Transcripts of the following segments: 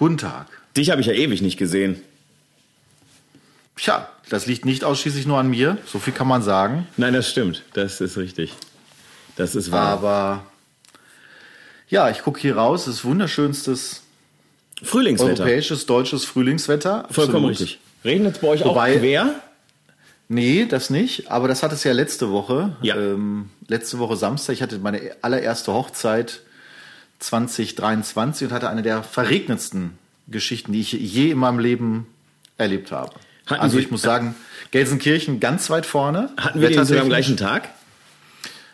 Guten Tag. Dich habe ich ja ewig nicht gesehen. Tja, das liegt nicht ausschließlich nur an mir, so viel kann man sagen. Nein, das stimmt. Das ist richtig. Das ist wahr. Aber ja, ich gucke hier raus, es ist wunderschönstes Frühlingswetter. europäisches, deutsches Frühlingswetter. Vollkommen Absolut. richtig. Regnet es bei euch Wobei- auch quer? Nee, das nicht. Aber das hat es ja letzte Woche. Ja. Ähm, letzte Woche Samstag. Ich hatte meine allererste Hochzeit 2023 und hatte eine der verregnetsten Geschichten, die ich je in meinem Leben erlebt habe. Hatten also Sie- ich muss sagen, Gelsenkirchen ganz weit vorne. Hatten wir den sogar am gleichen Tag?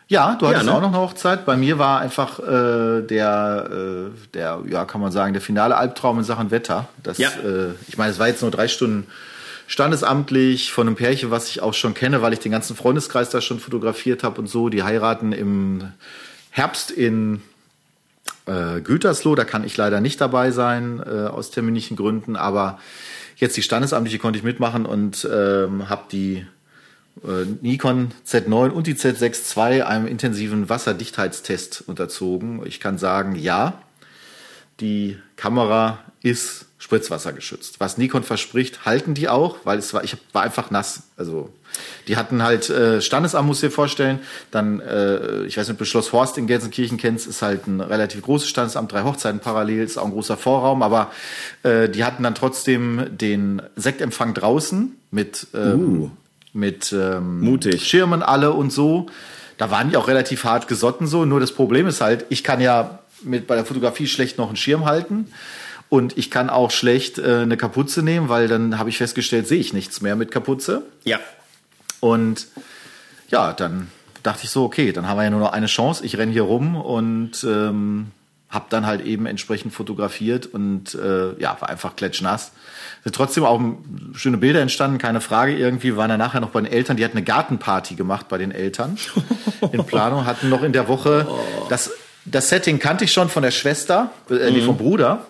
Ja, du hattest ne? auch noch eine Hochzeit. Bei mir war einfach äh, der, äh, der, ja, kann man sagen, der finale Albtraum in Sachen Wetter. Das, Ja. äh, ich meine, es war jetzt nur drei Stunden standesamtlich von einem Pärchen, was ich auch schon kenne, weil ich den ganzen Freundeskreis da schon fotografiert habe und so. Die heiraten im Herbst in äh, Gütersloh. Da kann ich leider nicht dabei sein, äh, aus terminlichen Gründen. Aber jetzt die standesamtliche konnte ich mitmachen und ähm, habe die äh, Nikon Z9 und die Z6 II einem intensiven Wasserdichtheitstest unterzogen. Ich kann sagen, ja, die Kamera ist spritzwassergeschützt. Was Nikon verspricht, halten die auch, weil es war, ich war einfach nass. Also die hatten halt äh, Standesamt, muss ich dir vorstellen. Dann, äh, ich weiß nicht, ob du Schloss Horst in Gelsenkirchen kennst, ist halt ein relativ großes Standesamt, drei Hochzeiten parallel, ist auch ein großer Vorraum, aber äh, die hatten dann trotzdem den Sektempfang draußen mit ähm, mit ähm, Mutig. Schirmen alle und so. Da waren die auch relativ hart gesotten so. Nur das Problem ist halt, ich kann ja mit bei der Fotografie schlecht noch einen Schirm halten. Und ich kann auch schlecht äh, eine Kapuze nehmen, weil dann habe ich festgestellt, sehe ich nichts mehr mit Kapuze. Ja. Und ja, dann dachte ich so, okay, dann haben wir ja nur noch eine Chance. Ich renne hier rum und ähm, habe dann halt eben entsprechend fotografiert und äh, ja, war einfach klatschnass. Sind trotzdem auch schöne Bilder entstanden, keine Frage. Irgendwie waren dann nachher noch bei den Eltern, die hatten eine Gartenparty gemacht bei den Eltern in Planung, hatten noch in der Woche das, das Setting kannte ich schon von der Schwester, äh, nee, vom Bruder.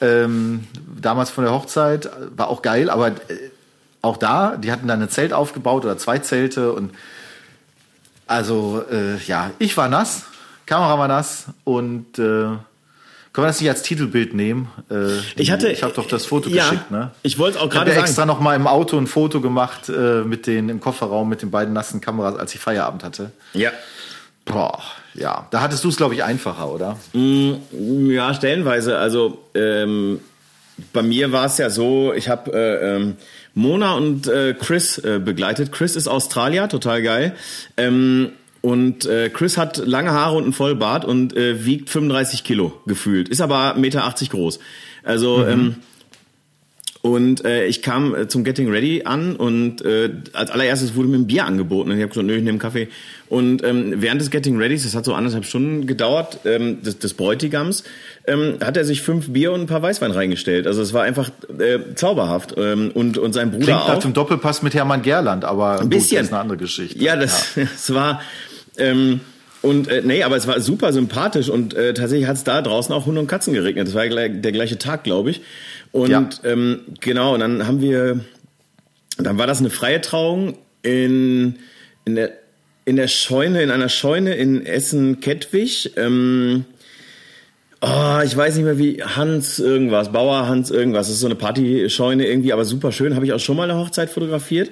Ähm, damals von der Hochzeit, war auch geil, aber äh, auch da, die hatten dann ein Zelt aufgebaut oder zwei Zelte und also äh, ja, ich war nass, Kamera war nass und äh, können wir das nicht als Titelbild nehmen? Äh, Ich hatte- ich habe doch das Foto ja, geschickt, ne? ich wollte auch Ich habe gerade sagen. extra noch mal im Auto ein Foto gemacht äh, mit den im Kofferraum mit den beiden nassen Kameras, als ich Feierabend hatte. Ja. Boah, ja, da hattest du es glaube ich einfacher, oder? Ja, stellenweise. Also ähm, bei mir war es ja so, ich habe äh, ähm, Mona und äh, Chris äh, begleitet. Chris ist Australier, total geil. Ähm, und äh, Chris hat lange Haare und einen Vollbart und äh, wiegt 35 Kilo gefühlt. Ist aber 1,80 Meter groß. Also ähm, und äh, ich kam äh, zum Getting Ready an und äh, als allererstes wurde mir ein Bier angeboten. Und ich habe gesagt, nö, ich nehme einen Kaffee. Und ähm, während des Getting Readys, das hat so anderthalb Stunden gedauert, ähm, des, des Bräutigams, ähm, hat er sich fünf Bier und ein paar Weißwein reingestellt. Also es war einfach äh, zauberhaft. Ähm, und, und sein Bruder Klingt auch. nach dem Doppelpass mit Hermann Gerland, aber ein bisschen. das ist eine andere Geschichte. Ja, das, das war. Ähm, und äh, nee, aber es war super sympathisch und äh, tatsächlich hat es da draußen auch Hunde und Katzen geregnet. Das war der gleiche Tag, glaube ich. Und Ja. ähm, genau, und dann haben wir, dann war das eine freie Trauung in, in der in der Scheune, in einer Scheune in Essen-Kettwig. Ähm, oh, ich weiß nicht mehr wie, Hans irgendwas, Bauer Hans irgendwas. Das ist so eine Partyscheune irgendwie, aber super schön. Habe ich auch schon mal eine Hochzeit fotografiert.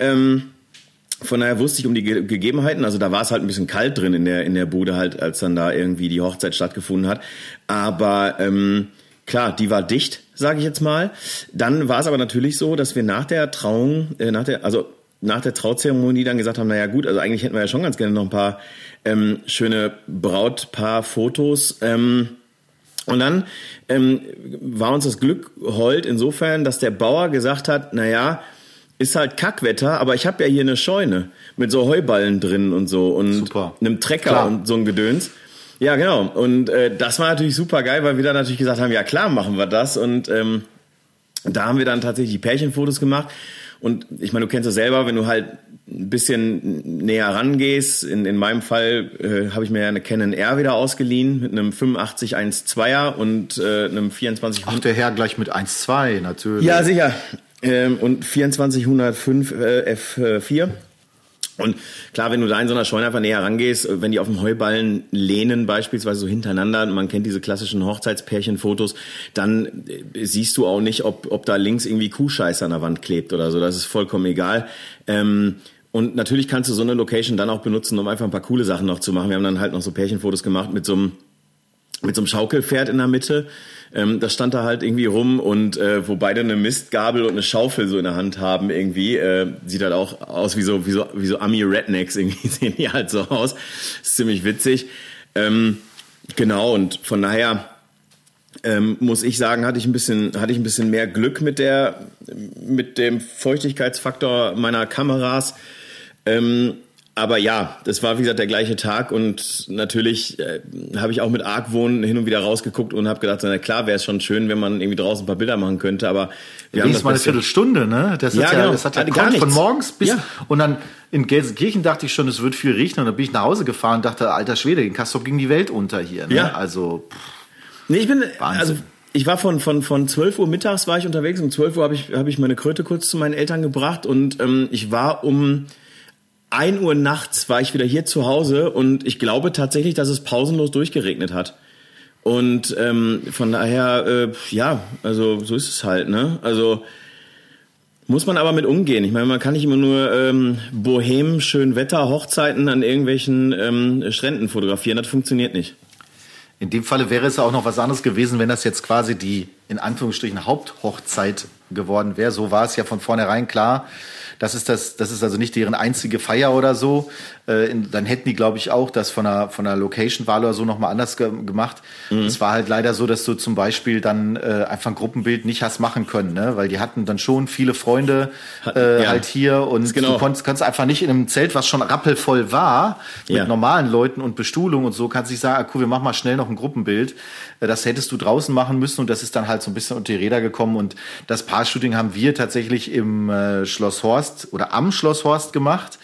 Ähm, von daher wusste ich um die Ge Gegebenheiten. Also da war es halt ein bisschen kalt drin in der, in der Bude halt, als dann da irgendwie die Hochzeit stattgefunden hat. Aber ähm, klar, die war dicht, sage ich jetzt mal. Dann war es aber natürlich so, dass wir nach der Trauung, äh, nach der, also nach der Trauzeremonie dann gesagt haben, naja gut, also eigentlich hätten wir ja schon ganz gerne noch ein paar ähm, schöne Brautpaar-Fotos. Ähm, und dann ähm, war uns das Glück hold insofern, dass der Bauer gesagt hat, naja, ist halt Kackwetter, aber ich habe ja hier eine Scheune mit so Heuballen drin und so und Super. einem Trecker Klar. und so ein Gedöns. Ja, genau. Und äh, das war natürlich super geil, weil wir dann natürlich gesagt haben, ja klar, machen wir das. Und ähm, da haben wir dann tatsächlich die Pärchenfotos gemacht. Und ich meine, du kennst das selber, wenn du halt ein bisschen näher rangehst. In, in meinem Fall äh, habe ich mir ja eine Canon R wieder ausgeliehen mit einem 85 1.2er und äh, einem 24 Ach, der Herr gleich mit 1,2, natürlich. ja, sicher. Ähm, und 2405 äh, F4. Und klar, wenn du da in so einer Scheune einfach näher rangehst, wenn die auf dem Heuballen lehnen, beispielsweise so hintereinander, man kennt diese klassischen Hochzeitspärchenfotos, dann äh, siehst du auch nicht, ob, ob da links irgendwie Kuhscheiße an der Wand klebt oder so. Das ist vollkommen egal. Ähm, und natürlich kannst du so eine Location dann auch benutzen, um einfach ein paar coole Sachen noch zu machen. Wir haben dann halt noch so Pärchenfotos gemacht mit so einem, mit so einem Schaukelpferd in der Mitte ähm, das stand da halt irgendwie rum und äh, wo beide eine Mistgabel und eine Schaufel so in der Hand haben irgendwie, äh, sieht halt auch aus wie so, wie so, wie so Ami-Rednecks irgendwie sehen die halt so aus. Ist ziemlich witzig. Ähm, genau, und von daher ähm, muss ich sagen, hatte ich ein bisschen, hatte ich ein bisschen mehr Glück mit der, mit dem Feuchtigkeitsfaktor meiner Kameras. Ähm, aber ja, das war wie gesagt der gleiche Tag und natürlich äh, habe ich auch mit Argwohn hin und wieder rausgeguckt und habe gedacht, na klar wäre es schon schön, wenn man irgendwie draußen ein paar Bilder machen könnte, aber wir haben das mal eine Viertelstunde, ne? Das, ja, ja, genau. das hat ja gar von morgens bis ja. und dann in Gelsenkirchen dachte ich schon, es wird viel riechen und dann bin ich nach Hause gefahren und dachte, alter Schwede, in Kastrop ging die Welt unter hier, ne? Ja. Also pff, Nee, ich bin Wahnsinn. also ich war von, von, von 12 Uhr mittags war ich unterwegs. Um 12 Uhr habe ich, hab ich meine Kröte kurz zu meinen Eltern gebracht und ähm, ich war um 1 Uhr nachts war ich wieder hier zu Hause und ich glaube tatsächlich, dass es pausenlos durchgeregnet hat. Und ähm, von daher, äh, ja, also so ist es halt, ne? Also muss man aber mit umgehen. Ich meine, man kann nicht immer nur ähm, Bohem, schön Wetter, Hochzeiten an irgendwelchen ähm, Stränden fotografieren. Das funktioniert nicht. In dem Falle wäre es auch noch was anderes gewesen, wenn das jetzt quasi die in Anführungsstrichen Haupthochzeit geworden wäre. So war es ja von vornherein klar. Das ist das, das ist also nicht deren einzige Feier oder so. Äh, in, dann hätten die, glaube ich, auch das von der, von der Location-Wahl oder so nochmal anders ge gemacht. Mhm. Es war halt leider so, dass du zum Beispiel dann äh, einfach ein Gruppenbild nicht hast machen können, ne? weil die hatten dann schon viele Freunde äh, ja. halt hier und genau. du konntest, kannst einfach nicht in einem Zelt, was schon rappelvoll war, mit ja. normalen Leuten und Bestuhlung und so, kannst du nicht sagen, ah, cool, wir machen mal schnell noch ein Gruppenbild. Äh, das hättest du draußen machen müssen und das ist dann halt so ein bisschen unter die Räder gekommen und das Paar-Shooting haben wir tatsächlich im äh, Schloss Horst oder am Schloss Horst gemacht.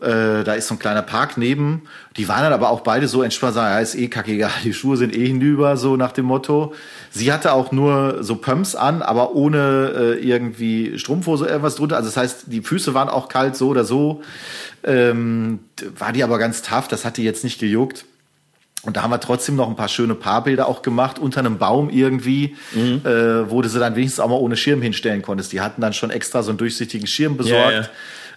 Äh, da ist so ein kleiner Park neben. Die waren dann aber auch beide so entspannt, sagen, ja, ist eh kacke egal, die Schuhe sind eh hinüber, so nach dem Motto. Sie hatte auch nur so Pumps an, aber ohne äh, irgendwie Strumpfhose irgendwas drunter. Also das heißt, die Füße waren auch kalt, so oder so. Ähm, war die aber ganz tough, das hat die jetzt nicht gejuckt. Und da haben wir trotzdem noch ein paar schöne Paarbilder auch gemacht, unter einem Baum irgendwie, mhm. äh, wo du sie dann wenigstens auch mal ohne Schirm hinstellen konntest. Die hatten dann schon extra so einen durchsichtigen Schirm besorgt. Ja, ja.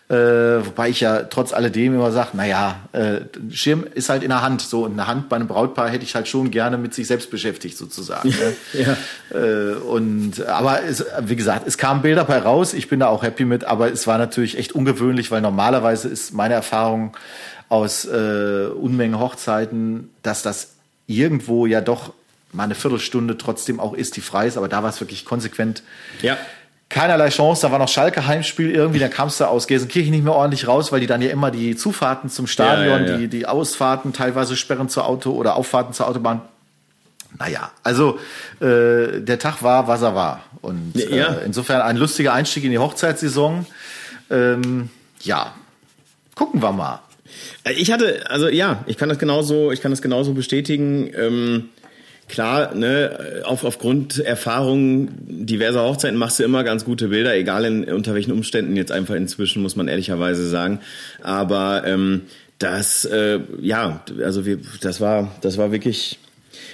Äh, wobei ich ja trotz alledem immer sage, naja, äh, Schirm ist halt in der Hand. So, und eine Hand bei einem Brautpaar hätte ich halt schon gerne mit sich selbst beschäftigt, sozusagen. Ne? ja. Äh, und aber es, wie gesagt, es kamen Bilder bei raus, ich bin da auch happy mit, aber es war natürlich echt ungewöhnlich, weil normalerweise ist meine Erfahrung aus äh, Unmengen Hochzeiten, dass das irgendwo ja doch mal eine Viertelstunde trotzdem auch ist, die frei ist, aber da war es wirklich konsequent. Ja keinerlei Chance. Da war noch Schalke Heimspiel irgendwie, da kamst du aus Gelsenkirchen nicht mehr ordentlich raus, weil die dann ja immer die Zufahrten zum Stadion, ja, ja, ja. Die, die Ausfahrten teilweise sperren zur Auto oder Auffahrten zur Autobahn. Naja, also äh, der Tag war, was er war. Und äh, insofern ein lustiger Einstieg in die Hochzeitssaison. Ähm, ja, gucken wir mal. Ich hatte, also ja, ich kann das genauso, ich kann das genauso bestätigen. Ähm klar, ne, auf, aufgrund Erfahrungen diverser Hochzeiten machst du immer ganz gute Bilder, egal in, unter welchen Umständen jetzt einfach inzwischen, muss man ehrlicherweise sagen. Aber ähm, das, äh, ja, also wir, das war, das war wirklich.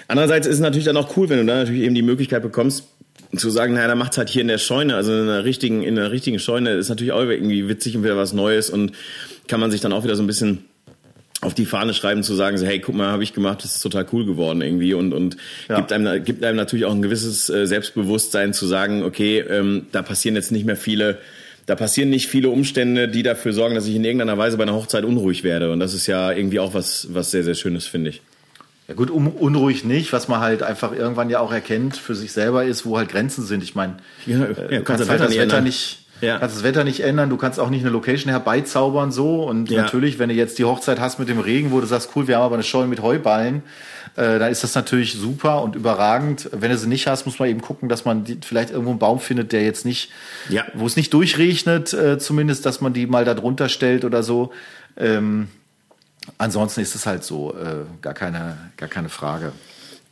Andererseits ist es natürlich dann auch cool, wenn du dann natürlich eben die Möglichkeit bekommst, zu sagen, naja, dann macht's halt hier in der Scheune, also in einer richtigen, in einer richtigen Scheune, ist natürlich auch irgendwie witzig und wieder was Neues und kann man sich dann auch wieder so ein bisschen auf die Fahne schreiben, zu sagen, so, hey, guck mal, habe ich gemacht, das ist total cool geworden irgendwie und, und ja. gibt, einem, gibt einem natürlich auch ein gewisses äh, Selbstbewusstsein zu sagen, okay, ähm, da passieren jetzt nicht mehr viele, da passieren nicht viele Umstände, die dafür sorgen, dass ich in irgendeiner Weise bei einer Hochzeit unruhig werde und das ist ja irgendwie auch was, was sehr, sehr Schönes, finde ich. Ja gut, um, unruhig nicht, was man halt einfach irgendwann ja auch erkennt für sich selber ist, wo halt Grenzen sind. Ich meine, ja, äh, ja, du kannst halt das Wetter nicht ja. kannst das Wetter nicht ändern, du kannst auch nicht eine Location herbeizaubern so. Und ja. natürlich, wenn du jetzt die Hochzeit hast mit dem Regen, wo du sagst, cool, wir haben aber eine Scheune mit Heuballen, äh, dann ist das natürlich super und überragend. Wenn du sie nicht hast, muss man eben gucken, dass man die, vielleicht irgendwo einen Baum findet, der jetzt nicht, ja. wo es nicht durchregnet, äh, zumindest, dass man die mal da drunter stellt oder so. Ähm, ansonsten ist es halt so, äh, gar keine, gar keine Frage.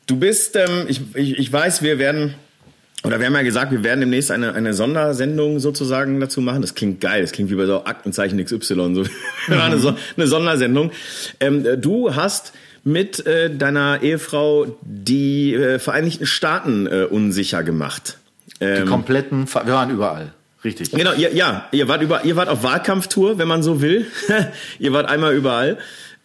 Du bist, ähm, ich, ich, ich weiß, wir werden Oder wir haben ja gesagt, wir werden demnächst eine, eine Sondersendung sozusagen dazu machen. Das klingt geil. Das klingt wie bei so Aktenzeichen XY. So. Eine, so eine Sondersendung. Ähm, du hast mit äh, deiner Ehefrau die äh, Vereinigten Staaten äh, unsicher gemacht. Ähm, die kompletten, wir waren überall. Richtig. Genau, ihr, ja, ihr wart über, ihr wart auf Wahlkampftour, wenn man so will. ihr wart einmal überall.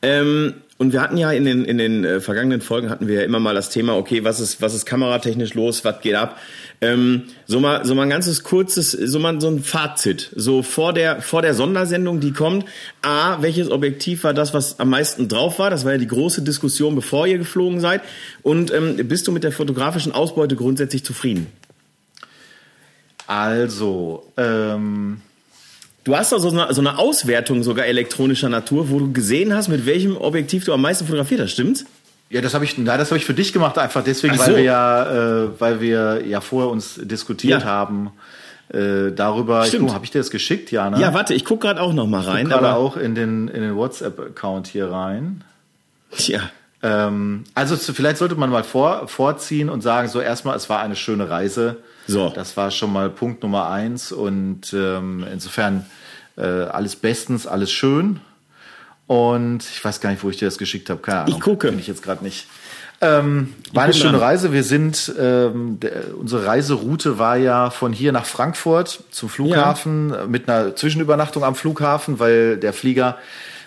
Ähm, und wir hatten ja in den, in den äh, vergangenen Folgen hatten wir ja immer mal das Thema, okay, was ist, was ist kameratechnisch los, was geht ab? Ähm, so mal, so mal ein ganzes kurzes, so mal so ein Fazit. So vor der, vor der Sondersendung, die kommt. A, welches Objektiv war das, was am meisten drauf war? Das war ja die große Diskussion, bevor ihr geflogen seid. Und ähm, bist du mit der fotografischen Ausbeute grundsätzlich zufrieden? Also, ähm, Du hast doch so eine, so eine Auswertung sogar elektronischer Natur, wo du gesehen hast, mit welchem Objektiv du am meisten fotografiert hast, stimmt's? Ja, das habe ich, nein, das habe ich für dich gemacht, einfach deswegen, so. weil wir ja, äh, weil wir ja vorher uns diskutiert ja. haben äh, darüber. Stimmt. Habe ich dir das geschickt, ja? Ne? Ja, warte, ich guck gerade auch noch mal rein. Ich gerade auch in den in den WhatsApp-Account hier rein. Tja. Ähm, also zu, vielleicht sollte man mal vor, vorziehen und sagen, so erstmal, es war eine schöne Reise. So. Das war schon mal Punkt Nummer eins und ähm, insofern äh, alles bestens, alles schön. Und ich weiß gar nicht, wo ich dir das geschickt habe. Keine Ahnung. Ich gucke. Finde ich jetzt gerade nicht. Ähm, war eine schöne Reise. Wir sind, ähm, der, unsere Reiseroute war ja von hier nach Frankfurt zum Flughafen ja. mit einer Zwischenübernachtung am Flughafen, weil der Flieger,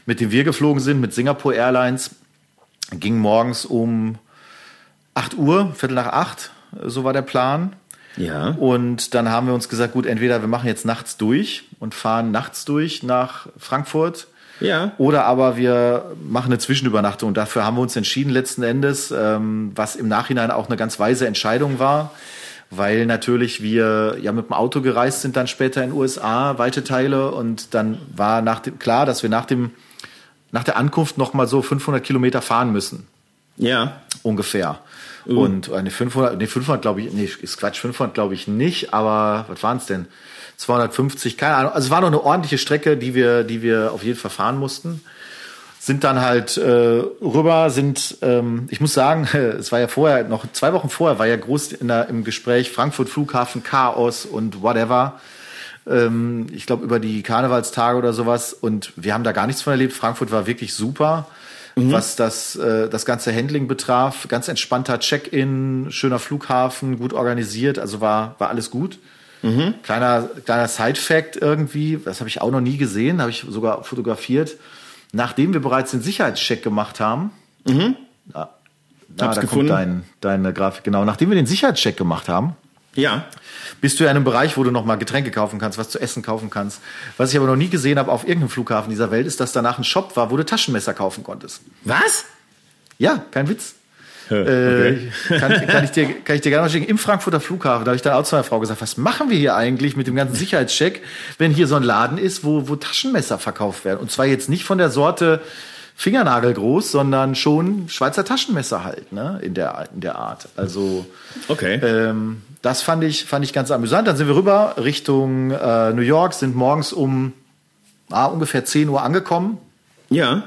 mit dem wir geflogen sind, mit Singapore Airlines, ging morgens um 8 Uhr, Viertel nach acht, so war der Plan. Ja. Und dann haben wir uns gesagt, gut, entweder wir machen jetzt nachts durch und fahren nachts durch nach Frankfurt. Ja. Oder aber wir machen eine Zwischenübernachtung. Und dafür haben wir uns entschieden letzten Endes, ähm, was im Nachhinein auch eine ganz weise Entscheidung war, weil natürlich wir ja mit dem Auto gereist sind dann später in den USA, weite Teile. Und dann war nach dem, klar, dass wir nach dem, nach der Ankunft noch mal so 500 Kilometer fahren müssen. Ja. Ungefähr. Uh. Und eine 500, nee, 500 glaube ich, nee, ist Quatsch, 500 glaube ich nicht, aber was waren es denn? 250, keine Ahnung. Also es war noch eine ordentliche Strecke, die wir, die wir auf jeden Fall fahren mussten. Sind dann halt äh, rüber, sind, ähm, ich muss sagen, es war ja vorher, noch zwei Wochen vorher, war ja groß in der, im Gespräch Frankfurt Flughafen, Chaos und whatever. Ähm, ich glaube über die Karnevalstage oder sowas. Und wir haben da gar nichts von erlebt. Frankfurt war wirklich super mhm. was das, äh, das ganze Handling betraf. Ganz entspannter Check-in, schöner Flughafen, gut organisiert, also war, war alles gut. Mhm. Kleiner, kleiner Side-Fact irgendwie, das habe ich auch noch nie gesehen, habe ich sogar fotografiert. Nachdem wir bereits den Sicherheitscheck gemacht haben, mhm. da, da, da kommt dein, deine Grafik, genau, nachdem wir den Sicherheitscheck gemacht haben, ja. Bist du in einem Bereich, wo du noch mal Getränke kaufen kannst, was zu essen kaufen kannst. Was ich aber noch nie gesehen habe auf irgendeinem Flughafen dieser Welt, ist, dass danach ein Shop war, wo du Taschenmesser kaufen konntest. Was? Ja, kein Witz. Okay. Äh, kann, kann, ich dir, kann ich dir gerne mal schicken. Im Frankfurter Flughafen, da habe ich dann auch zu meiner Frau gesagt, was machen wir hier eigentlich mit dem ganzen Sicherheitscheck, wenn hier so ein Laden ist, wo, wo Taschenmesser verkauft werden. Und zwar jetzt nicht von der Sorte Fingernagel groß, sondern schon Schweizer Taschenmesser halt, ne, in der, in der Art. Also, okay. Ähm, das fand ich, fand ich ganz amüsant. Dann sind wir rüber Richtung äh, New York, sind morgens um ah, ungefähr 10 Uhr angekommen. Ja.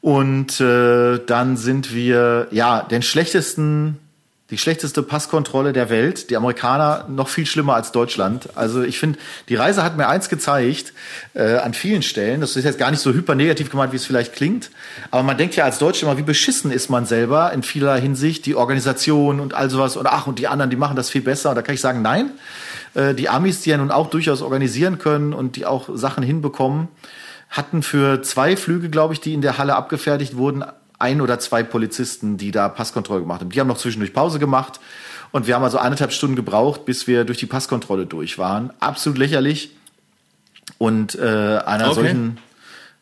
Und äh, dann sind wir, ja, den schlechtesten die schlechteste Passkontrolle der Welt. Die Amerikaner noch viel schlimmer als Deutschland. Also ich finde, die Reise hat mir eins gezeigt, äh, an vielen Stellen. Das ist jetzt gar nicht so hyper negativ gemeint, wie es vielleicht klingt. Aber man denkt ja als Deutscher immer, wie beschissen ist man selber in vieler Hinsicht. Die Organisation und all sowas. Und ach, und die anderen, die machen das viel besser. Und da kann ich sagen, nein. Äh, die Amis, die ja nun auch durchaus organisieren können und die auch Sachen hinbekommen, hatten für zwei Flüge, glaube ich, die in der Halle abgefertigt wurden, ein oder zwei Polizisten, die da Passkontrolle gemacht haben. Die haben noch zwischendurch Pause gemacht und wir haben also eineinhalb Stunden gebraucht, bis wir durch die Passkontrolle durch waren. Absolut lächerlich. Und äh, einer okay. solchen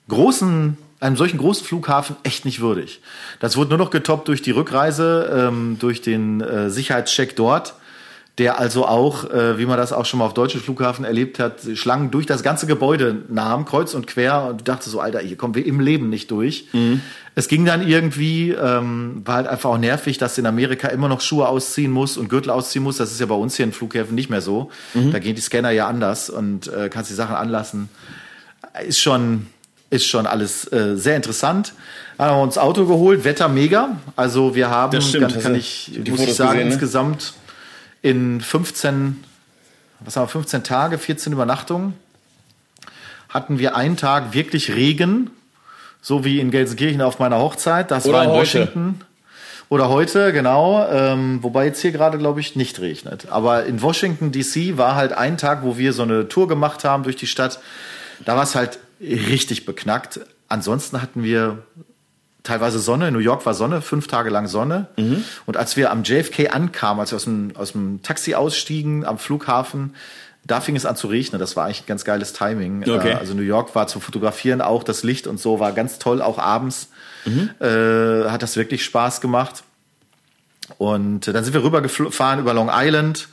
großen, einem solchen großen Flughafen echt nicht würdig. Das wurde nur noch getoppt durch die Rückreise, ähm, durch den äh, Sicherheitscheck dort der also auch, äh, wie man das auch schon mal auf deutschen Flughafen erlebt hat, Schlangen durch das ganze Gebäude nahm, kreuz und quer und dachte so, Alter, hier kommen wir im Leben nicht durch. Mhm. Es ging dann irgendwie, ähm, war halt einfach auch nervig, dass in Amerika immer noch Schuhe ausziehen muss und Gürtel ausziehen muss. Das ist ja bei uns hier in Flughäfen nicht mehr so. Mhm. Da gehen die Scanner ja anders und äh, kannst die Sachen anlassen. Ist schon, ist schon alles äh, sehr interessant. Haben wir uns Auto geholt, Wetter mega. Also wir haben, das stimmt, kann, kann ich, muss ich sagen, gesehen, ne? insgesamt in 15, was haben wir, 15 Tage, 14 Übernachtungen hatten wir einen Tag wirklich Regen, so wie in Gelsenkirchen auf meiner Hochzeit. Das Oder war in heute. Washington. Oder heute, genau. Ähm, wobei jetzt hier gerade, glaube ich, nicht regnet. Aber in Washington DC war halt ein Tag, wo wir so eine Tour gemacht haben durch die Stadt. Da war es halt richtig beknackt. Ansonsten hatten wir teilweise Sonne. In New York war Sonne, fünf Tage lang Sonne. Und als wir am JFK ankamen, als wir aus dem, aus dem Taxi ausstiegen am Flughafen, da fing es an zu regnen. Das war eigentlich ein ganz geiles Timing. Okay. Äh, Also New York war zum Fotografieren auch, das Licht und so war ganz toll, auch abends. Äh, hat das wirklich Spaß gemacht. Und äh, dann sind wir rübergefahren über Long Island.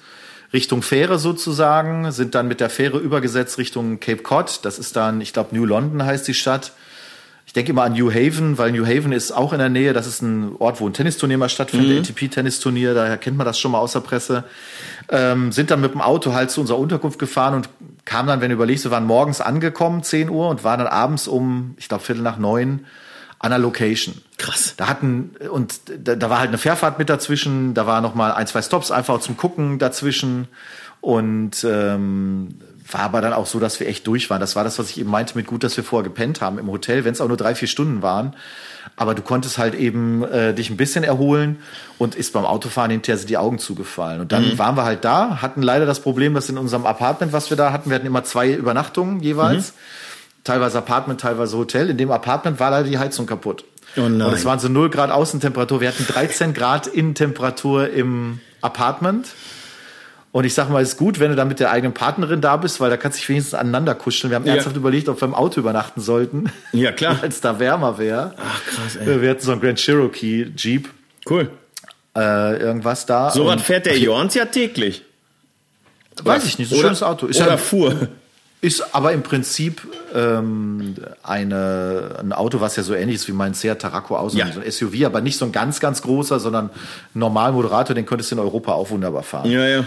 Richtung Fähre sozusagen, sind dann mit der Fähre übergesetzt Richtung Cape Cod. Das ist dann, ich glaube, New London heißt die Stadt. Ich denke immer an New Haven, weil New Haven ist auch in der Nähe. Das ist ein Ort, wo ein Tennisturnier mal stattfindet, ATP-Tennisturnier. Daher kennt man das schon mal aus der Presse. Ähm, sind dann mit dem Auto halt zu unserer Unterkunft gefahren und kamen dann, wenn du überlegst, wir waren morgens angekommen, 10 Uhr, und waren dann abends um, ich glaube, Viertel nach neun an der Location. Krass. Da hatten, und da, da war halt eine Fährfahrt mit dazwischen, da war noch mal ein, zwei Stops einfach zum Gucken dazwischen. Und ähm, war aber dann auch so, dass wir echt durch waren. Das war das, was ich eben meinte mit gut, dass wir vorher gepennt haben im Hotel, wenn es auch nur drei, vier Stunden waren. Aber du konntest halt eben äh, dich ein bisschen erholen und ist beim Autofahren hinterher sind die Augen zugefallen. Und dann waren wir halt da, hatten leider das Problem, dass in unserem Apartment, was wir da hatten, wir hatten immer zwei Übernachtungen jeweils. Teilweise Apartment, teilweise Hotel. In dem Apartment war leider die Heizung kaputt. Oh. Und es waren so 0 Grad Außentemperatur. Wir hatten 13 Grad Innentemperatur im Apartment. Und ich sag mal, es ist gut, wenn du dann mit der eigenen Partnerin da bist, weil da kannst du dich wenigstens aneinander kuscheln. Wir haben Ja. ernsthaft überlegt, ob wir im Auto übernachten sollten, Ja, klar. weil es da wärmer wäre. Ach, krass, ey. Wir hatten so einen Grand Cherokee Jeep, Cool. äh, irgendwas da. So was fährt der Jorns ja täglich. Weiß ich nicht, so ein schönes Auto. Ist oder ja- fuhr. Ist aber im Prinzip ähm, eine, ein Auto, was ja so ähnlich ist wie mein Seat Tarraco aus, Ja. so ein SUV, aber nicht so ein ganz, ganz großer, sondern normal Moderator, den könntest du in Europa auch wunderbar fahren. Ja, ja.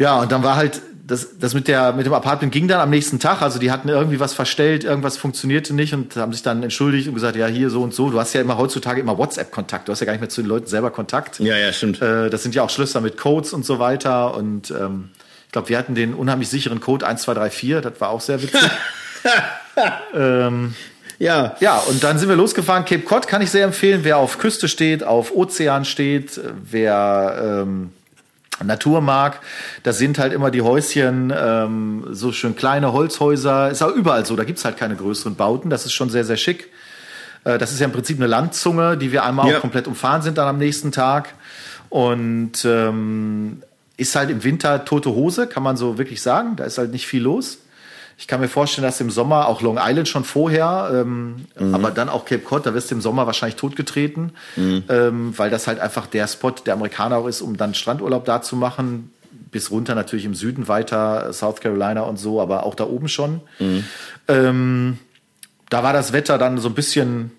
Ja, und dann war halt, das, das mit, der, mit dem Apartment ging dann am nächsten Tag. Also die hatten irgendwie was verstellt, irgendwas funktionierte nicht und haben sich dann entschuldigt und gesagt, ja, hier so und so. Du hast ja immer heutzutage immer WhatsApp-Kontakt. Du hast ja gar nicht mehr zu den Leuten selber Kontakt. Ja, ja, stimmt. Äh, das sind ja auch Schlösser mit Codes und so weiter. Und ähm, ich glaube, wir hatten den unheimlich sicheren Code 1234. Das war auch sehr witzig. Ja. ja, und dann sind wir losgefahren. Cape Cod kann ich sehr empfehlen. Wer auf Küste steht, auf Ozean steht, wer ähm, Natur mag, da sind halt immer die Häuschen, ähm, so schön kleine Holzhäuser. Ist auch überall so. Da gibt's halt keine größeren Bauten. Das ist schon sehr, sehr schick. Äh, Das ist ja im Prinzip eine Landzunge, die wir einmal Ja. auch komplett umfahren sind dann am nächsten Tag. Und ähm, ist halt im Winter tote Hose, kann man so wirklich sagen. Da ist halt nicht viel los. Ich kann mir vorstellen, dass im Sommer auch Long Island schon vorher, ähm, aber dann auch Cape Cod, da wirst du im Sommer wahrscheinlich totgetreten, ähm, weil das halt einfach der Spot der Amerikaner auch ist, um dann Strandurlaub da zu machen. Bis runter natürlich im Süden weiter, South Carolina und so, aber auch da oben schon. Ähm, da war das Wetter dann so ein bisschen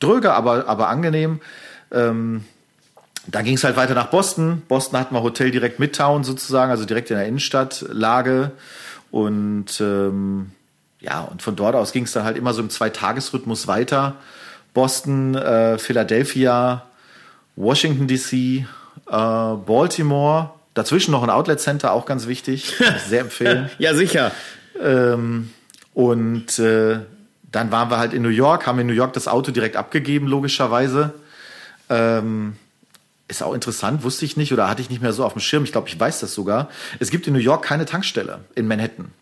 dröge, aber, aber angenehm. Ähm, da ging es halt weiter nach Boston. Boston hatten wir Hotel direkt Midtown sozusagen, also direkt in der Innenstadt Lage. Und ähm, ja, und von dort aus ging es dann halt immer so im Zweitagesrhythmus weiter. Boston, äh, Philadelphia, Washington DC, äh, Baltimore. Dazwischen noch ein Outlet Center, auch ganz wichtig. Sehr empfehlen. Ja, sicher. Ähm, und äh, dann waren wir halt in New York, haben in New York das Auto direkt abgegeben, logischerweise. Ähm, ist auch interessant, wusste ich nicht oder hatte ich nicht mehr so auf dem Schirm. Ich glaube, ich weiß das sogar. Es gibt in New York keine Tankstelle in Manhattan.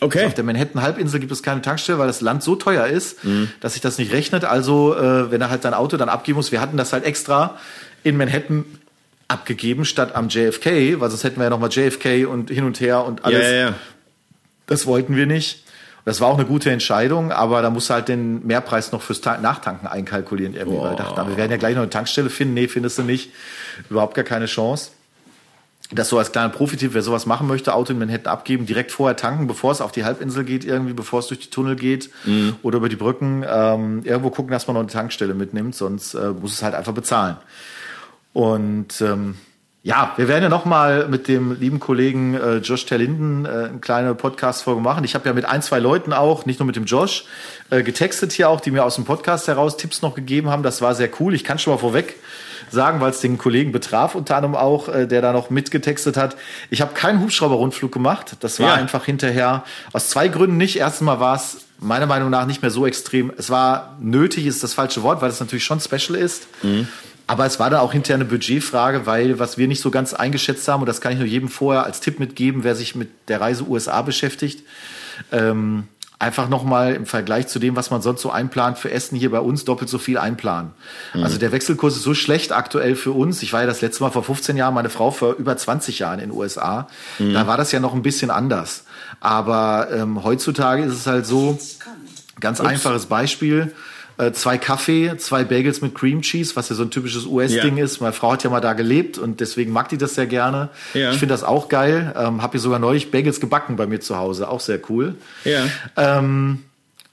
Okay. Auf der Manhattan-Halbinsel gibt es keine Tankstelle, weil das Land so teuer ist, dass sich das nicht rechnet. Also, äh, wenn er halt sein Auto dann abgeben muss, wir hatten das halt extra in Manhattan abgegeben statt am JFK, weil sonst hätten wir ja nochmal JFK und hin und her und Ja, alles. ja, ja. Das wollten wir nicht. Das war auch eine gute Entscheidung, aber da musst du halt den Mehrpreis noch fürs Ta- Nachtanken einkalkulieren irgendwie. Weil wir dachten, wir werden ja gleich noch eine Tankstelle finden. Nee, findest du nicht. Überhaupt gar keine Chance. Das so als kleiner Profitipp, wer sowas machen möchte, Auto in Manhattan abgeben, direkt vorher tanken, bevor es auf die Halbinsel geht, irgendwie, bevor es durch die Tunnel geht oder über die Brücken. Ähm, irgendwo gucken, dass man noch eine Tankstelle mitnimmt, sonst äh, muss es halt einfach bezahlen. Und ähm, Ja, wir werden ja noch mal mit dem lieben Kollegen äh, Josh Terlinden äh, eine kleine Podcast-Folge machen. Ich habe ja mit ein, zwei Leuten auch, nicht nur mit dem Josh, äh, getextet hier auch, die mir aus dem Podcast heraus Tipps noch gegeben haben. Das war sehr cool. Ich kann schon mal vorweg sagen, weil es den Kollegen betraf, unter anderem auch, äh, der da noch mitgetextet hat. Ich habe keinen Hubschrauber-Rundflug gemacht. Das war Ja. einfach hinterher aus zwei Gründen nicht. Erstens mal war es meiner Meinung nach nicht mehr so extrem. Es war nötig, ist das falsche Wort, weil es natürlich schon special ist. Aber es war dann auch hinterher eine Budgetfrage, weil was wir nicht so ganz eingeschätzt haben, und das kann ich nur jedem vorher als Tipp mitgeben, wer sich mit der Reise USA beschäftigt, ähm, einfach nochmal im Vergleich zu dem, was man sonst so einplant für Essen hier bei uns, doppelt so viel einplanen. Also der Wechselkurs ist so schlecht aktuell für uns. Ich war ja das letzte Mal vor 15 Jahren, meine Frau vor über 20 Jahren in den USA. Da war das ja noch ein bisschen anders. Aber ähm, heutzutage ist es halt so, ganz einfaches Beispiel. Äh, zwei Kaffee, zwei Bagels mit Cream Cheese, was ja so ein typisches US-Ding Ja. ist. Meine Frau hat ja mal da gelebt und deswegen mag die das sehr gerne. Ja. Ich finde das auch geil. Ähm, hab hier sogar neulich Bagels gebacken bei mir zu Hause, auch sehr cool. Ja. Ähm,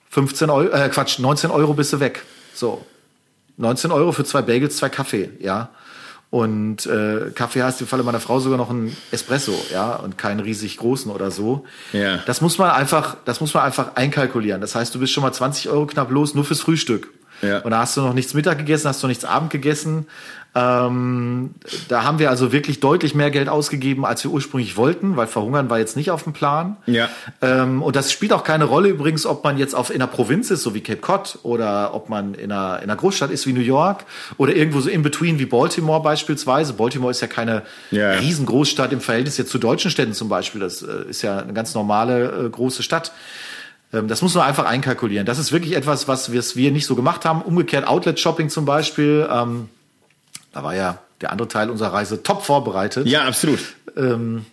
15 Euro, äh, Quatsch, 19 Euro bist du weg. So. 19 Euro für zwei Bagels, zwei Kaffee, ja. Und äh, Kaffee heißt im Falle meiner Frau sogar noch ein Espresso, ja, und keinen riesig großen oder so. Ja. Das muss man einfach, das muss man einfach einkalkulieren. Das heißt, du bist schon mal 20 Euro knapp los, nur fürs Frühstück. Ja. Und da hast du noch nichts Mittag gegessen, hast du noch nichts Abend gegessen. Ähm, da haben wir also wirklich deutlich mehr Geld ausgegeben, als wir ursprünglich wollten, weil verhungern war jetzt nicht auf dem Plan. Ja. Ähm, und das spielt auch keine Rolle übrigens, ob man jetzt auf in einer Provinz ist, so wie Cape Cod, oder ob man in einer, in einer Großstadt ist wie New York oder irgendwo so in between wie Baltimore beispielsweise. Baltimore ist ja keine Ja. Riesengroßstadt im Verhältnis jetzt zu deutschen Städten zum Beispiel. Das äh, ist ja eine ganz normale äh, große Stadt. Ähm, Das muss man einfach einkalkulieren. Das ist wirklich etwas, was wir, wir nicht so gemacht haben. Umgekehrt Outlet-Shopping zum Beispiel. Ähm, da war ja der andere Teil unserer Reise top vorbereitet. Ja, absolut.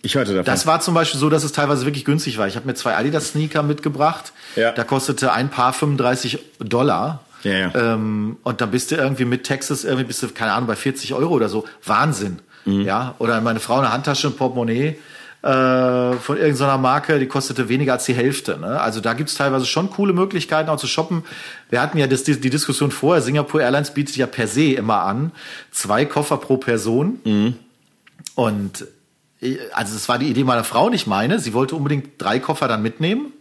ich hörte davon. Ähm, Das war zum Beispiel so, dass es teilweise wirklich günstig war. Ich habe mir zwei Adidas-Sneaker mitgebracht. Ja. Da kostete ein Paar 35 Dollar. Ja, ja. Ähm, und dann bist du irgendwie mit Texas irgendwie bist du, keine Ahnung, bei 40 Euro oder so. Wahnsinn. Mhm. Ja. Oder meine Frau eine Handtasche, ein Portemonnaie äh, von irgendeiner Marke, die kostete weniger als die Hälfte. Ne? Also da gibt's teilweise schon coole Möglichkeiten auch zu shoppen. Wir hatten ja das, die, die Diskussion vorher, Singapore Airlines bietet ja per se immer an, zwei Koffer pro Person. Und ich- also es war die Idee meiner Frau, nicht meine. Sie wollte unbedingt drei Koffer dann mitnehmen,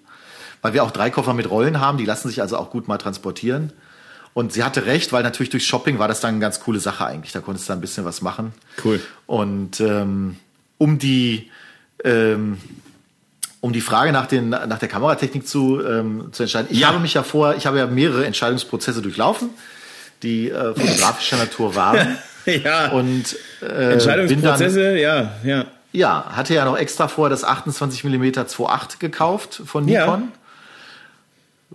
weil wir auch drei Koffer mit Rollen haben. Die lassen sich also auch gut mal transportieren. Und sie hatte recht, weil natürlich durch Shopping war das dann eine ganz coole Sache eigentlich. Da konntest du dann ein bisschen was machen. Cool. Und ähm, um die ähm, um die Frage nach, den, nach der Kameratechnik zu, ähm, zu entscheiden. Ich Ja. habe mich ja vor, ich habe ja mehrere Entscheidungsprozesse durchlaufen, die äh, fotografischer Natur waren. ja. Und äh, bin dann, Entscheidungsprozesse, ja, ja. ja, hatte ja noch extra vorher das 28 mm 2.8 gekauft von Ja. Nikon.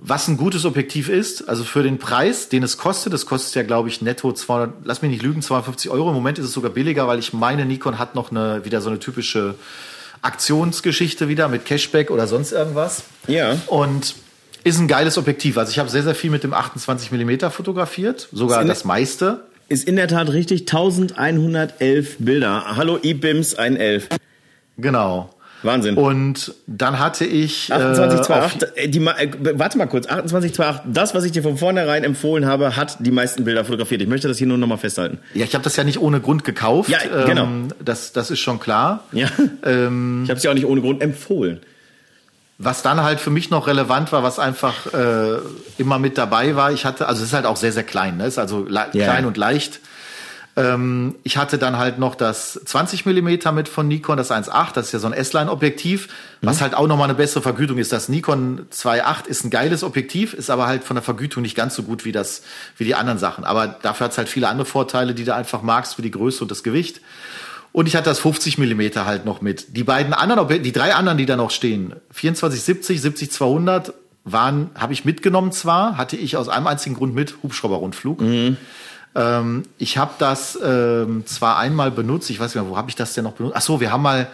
Was ein gutes Objektiv ist, also für den Preis, den es kostet, das kostet ja, glaube ich, netto 200, lass mich nicht lügen, 250 Euro. Im Moment ist es sogar billiger, weil ich meine, Nikon hat noch eine, wieder so eine typische Aktionsgeschichte wieder mit Cashback oder sonst irgendwas. Ja. Und ist ein geiles Objektiv. Also ich habe sehr, sehr viel mit dem 28 mm fotografiert, sogar das meiste. Ist in der Tat richtig 1111 Bilder. Hallo IBIMS 111. Genau. Wahnsinn. Und dann hatte ich äh, auf- 2828, äh, die, ma- äh, warte mal kurz, 2828, das, was ich dir von vornherein empfohlen habe, hat die meisten Bilder fotografiert. Ich möchte das hier nur nochmal festhalten. Ja, ich habe das ja nicht ohne Grund gekauft. Ja, genau. Ähm, das, das ist schon klar. Ja. Ähm, Ich habe es ja auch nicht ohne Grund empfohlen. was dann halt für mich noch relevant war, was einfach äh, immer mit dabei war, ich hatte, also es ist halt auch sehr, sehr klein, ne? ist also Ja. klein und leicht. Ähm, ich hatte dann halt noch das 20 Millimeter mit von Nikon, das 1.8, das ist ja so ein S-Line-Objektiv, was halt auch nochmal eine bessere Vergütung ist. Das Nikon 2.8 ist ein geiles Objektiv, ist aber halt von der Vergütung nicht ganz so gut wie das, wie die anderen Sachen. Aber dafür hat es halt viele andere Vorteile, die du einfach magst, für die Größe und das Gewicht. Und ich hatte das 50 Millimeter halt noch mit. Die beiden anderen, die drei anderen, die da noch stehen, 2470, 70 200, waren, habe ich mitgenommen zwar, hatte ich aus einem einzigen Grund mit, Hubschrauberrundflug. Ähm, ich habe das ähm, zwar einmal benutzt, ich weiß nicht mehr, wo habe ich das denn noch benutzt? Ach so, wir haben mal,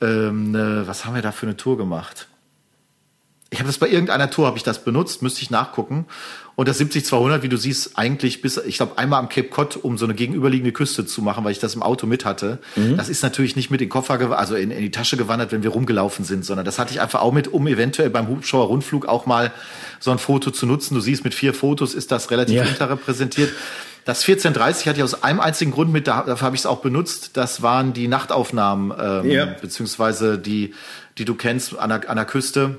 ähm, ne, was haben wir da für eine Tour gemacht? Ich habe das bei irgendeiner Tour habe ich das benutzt, müsste ich nachgucken. Und das 70-200, wie du siehst, eigentlich bis, ich glaube, einmal am Cape Cod, um so eine gegenüberliegende Küste zu machen, weil ich das im Auto mit hatte. Das ist natürlich nicht mit in den Koffer, also in, in die Tasche gewandert, wenn wir rumgelaufen sind, sondern das hatte ich einfach auch mit, um eventuell beim Hubschrauber-Rundflug auch mal so ein Foto zu nutzen. Du siehst, mit vier Fotos ist das relativ Ja. unterrepräsentiert. Das 1430 hatte ich aus einem einzigen Grund mit, dafür habe ich es auch benutzt. Das waren die Nachtaufnahmen, ähm, ja. beziehungsweise die, die du kennst an der, an der Küste.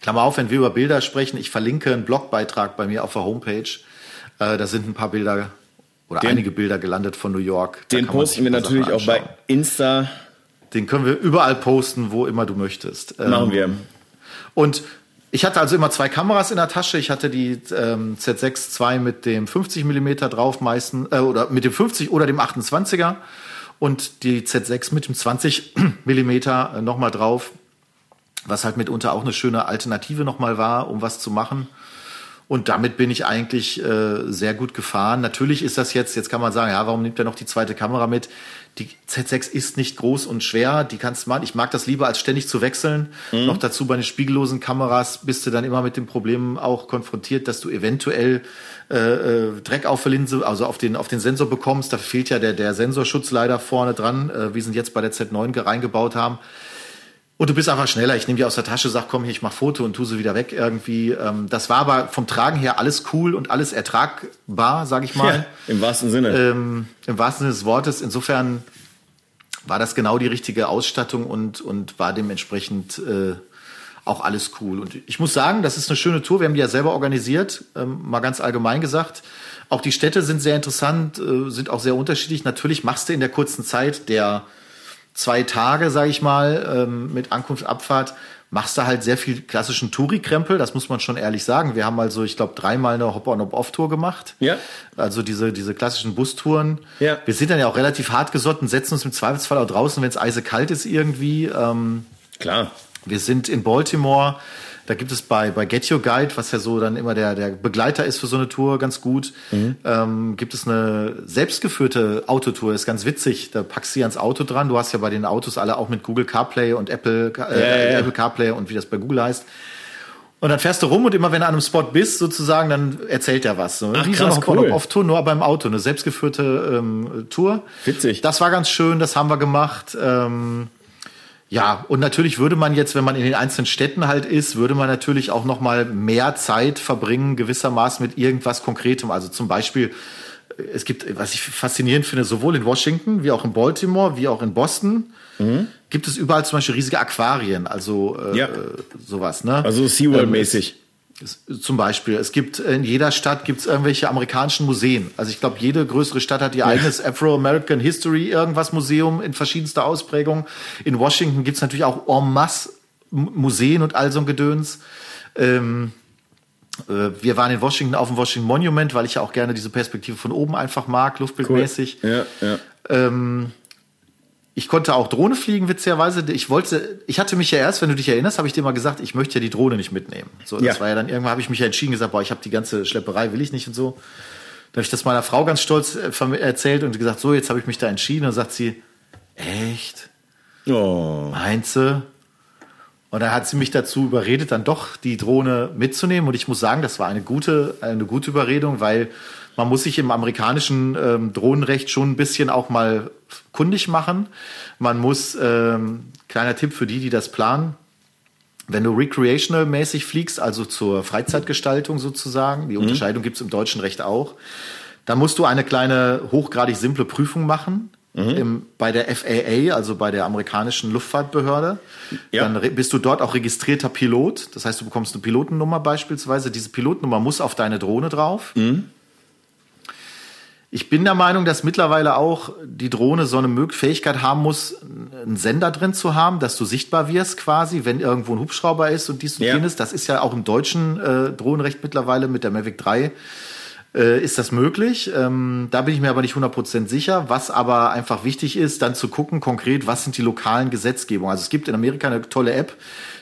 Klammer auf, wenn wir über Bilder sprechen, ich verlinke einen Blogbeitrag bei mir auf der Homepage. Äh, da sind ein paar Bilder oder den, einige Bilder gelandet von New York. Da den posten wir natürlich auch bei Insta. Den können wir überall posten, wo immer du möchtest. Machen ähm, wir. Und ich hatte also immer zwei Kameras in der Tasche. Ich hatte die ähm, Z6 II mit dem 50 mm drauf meistens, äh, oder mit dem 50 oder dem 28er und die Z6 mit dem 20 mm nochmal drauf, was halt mitunter auch eine schöne Alternative nochmal war, um was zu machen. Und damit bin ich eigentlich äh, sehr gut gefahren. Natürlich ist das jetzt, jetzt kann man sagen, ja, warum nimmt er noch die zweite Kamera mit? Die Z6 ist nicht groß und schwer, die kannst du machen. Ich mag das lieber, als ständig zu wechseln. Mhm. Noch dazu bei den spiegellosen Kameras bist du dann immer mit dem Problem auch konfrontiert, dass du eventuell äh, äh, Dreck auf der Linse, also auf den, auf den Sensor bekommst. Da fehlt ja der, der Sensorschutz leider vorne dran, äh, wie sie ihn jetzt bei der Z9 reingebaut haben. Und du bist einfach schneller. Ich nehme die aus der Tasche, sag, komm hier, ich mach Foto und tu sie wieder weg irgendwie. Ähm, das war aber vom Tragen her alles cool und alles ertragbar, sag ich mal. Ja, Im wahrsten Sinne. Ähm, Im wahrsten Sinne des Wortes. Insofern war das genau die richtige Ausstattung und, und war dementsprechend äh, auch alles cool. Und ich muss sagen, das ist eine schöne Tour. Wir haben die ja selber organisiert, ähm, mal ganz allgemein gesagt. Auch die Städte sind sehr interessant, äh, sind auch sehr unterschiedlich. Natürlich machst du in der kurzen Zeit der zwei Tage, sage ich mal, ähm, mit Ankunft, Abfahrt, machst du halt sehr viel klassischen Touri-Krempel, das muss man schon ehrlich sagen. Wir haben also, ich glaube, dreimal eine Hop-on-Hop-off-Tour gemacht. Ja. Also diese, diese klassischen Bustouren. Ja. Wir sind dann ja auch relativ hart gesotten, setzen uns im Zweifelsfall auch draußen, wenn es eisekalt ist irgendwie. Ähm, Klar. Wir sind in Baltimore da gibt es bei, bei Get Your Guide, was ja so dann immer der, der Begleiter ist für so eine Tour, ganz gut, mhm. ähm, gibt es eine selbstgeführte Autotour, ist ganz witzig. Da packst du sie ans Auto dran. Du hast ja bei den Autos alle auch mit Google CarPlay und Apple, äh, ja, ja. Apple CarPlay und wie das bei Google heißt. Und dann fährst du rum und immer wenn du an einem Spot bist, sozusagen, dann erzählt er was. So. Ach, Wie krass, so eine cool. Off-Tour, nur beim Auto, eine selbstgeführte ähm, Tour. Witzig. Das war ganz schön, das haben wir gemacht. Ähm, ja, und natürlich würde man jetzt, wenn man in den einzelnen Städten halt ist, würde man natürlich auch noch mal mehr Zeit verbringen, gewissermaßen mit irgendwas Konkretem. Also zum Beispiel, äh, es gibt, was ich faszinierend finde, sowohl in Washington wie auch in Baltimore wie auch in Boston mhm. gibt es überall zum Beispiel riesige Aquarien, also äh, ja. sowas. Ne? Also SeaWorld-mäßig. Ähm, zum Beispiel, es gibt in jeder Stadt gibt es irgendwelche amerikanischen Museen. Also ich glaube, jede größere Stadt hat ihr ja. eigenes Afro-American History irgendwas Museum in verschiedenster Ausprägung. In Washington gibt es natürlich auch en masse Museen und all so ein Gedöns. Ähm, äh, wir waren in Washington auf dem Washington Monument, weil ich ja auch gerne diese Perspektive von oben einfach mag, luftbildmäßig. Cool. Ja, ja. Ähm, ich konnte auch Drohne fliegen, witzigerweise. Ich wollte, ich hatte mich ja erst, wenn du dich erinnerst, habe ich dir mal gesagt, ich möchte ja die Drohne nicht mitnehmen. So, das ja. war ja dann irgendwann habe ich mich ja entschieden gesagt, boah, ich habe die ganze Schlepperei will ich nicht und so. Da habe ich das meiner Frau ganz stolz äh, erzählt und gesagt, so, jetzt habe ich mich da entschieden. Und sagt sie, echt? Oh. Meinst du? Und dann hat sie mich dazu überredet, dann doch die Drohne mitzunehmen. Und ich muss sagen, das war eine gute, eine gute Überredung, weil man muss sich im amerikanischen ähm, Drohnenrecht schon ein bisschen auch mal kundig machen. Man muss, ähm, kleiner Tipp für die, die das planen, wenn du recreational-mäßig fliegst, also zur Freizeitgestaltung sozusagen, die mhm. Unterscheidung gibt es im deutschen Recht auch, dann musst du eine kleine, hochgradig simple Prüfung machen. Mhm. Im, bei der FAA, also bei der amerikanischen Luftfahrtbehörde. Ja. Dann bist du dort auch registrierter Pilot. Das heißt, du bekommst eine Pilotennummer beispielsweise. Diese Pilotennummer muss auf deine Drohne drauf. Mhm. Ich bin der Meinung, dass mittlerweile auch die Drohne so eine Fähigkeit haben muss, einen Sender drin zu haben, dass du sichtbar wirst quasi, wenn irgendwo ein Hubschrauber ist und dies und ja. jenes. Das ist ja auch im deutschen äh, Drohnenrecht mittlerweile mit der Mavic 3 äh, ist das möglich. Ähm, da bin ich mir aber nicht 100% sicher. Was aber einfach wichtig ist, dann zu gucken konkret, was sind die lokalen Gesetzgebungen. Also es gibt in Amerika eine tolle App,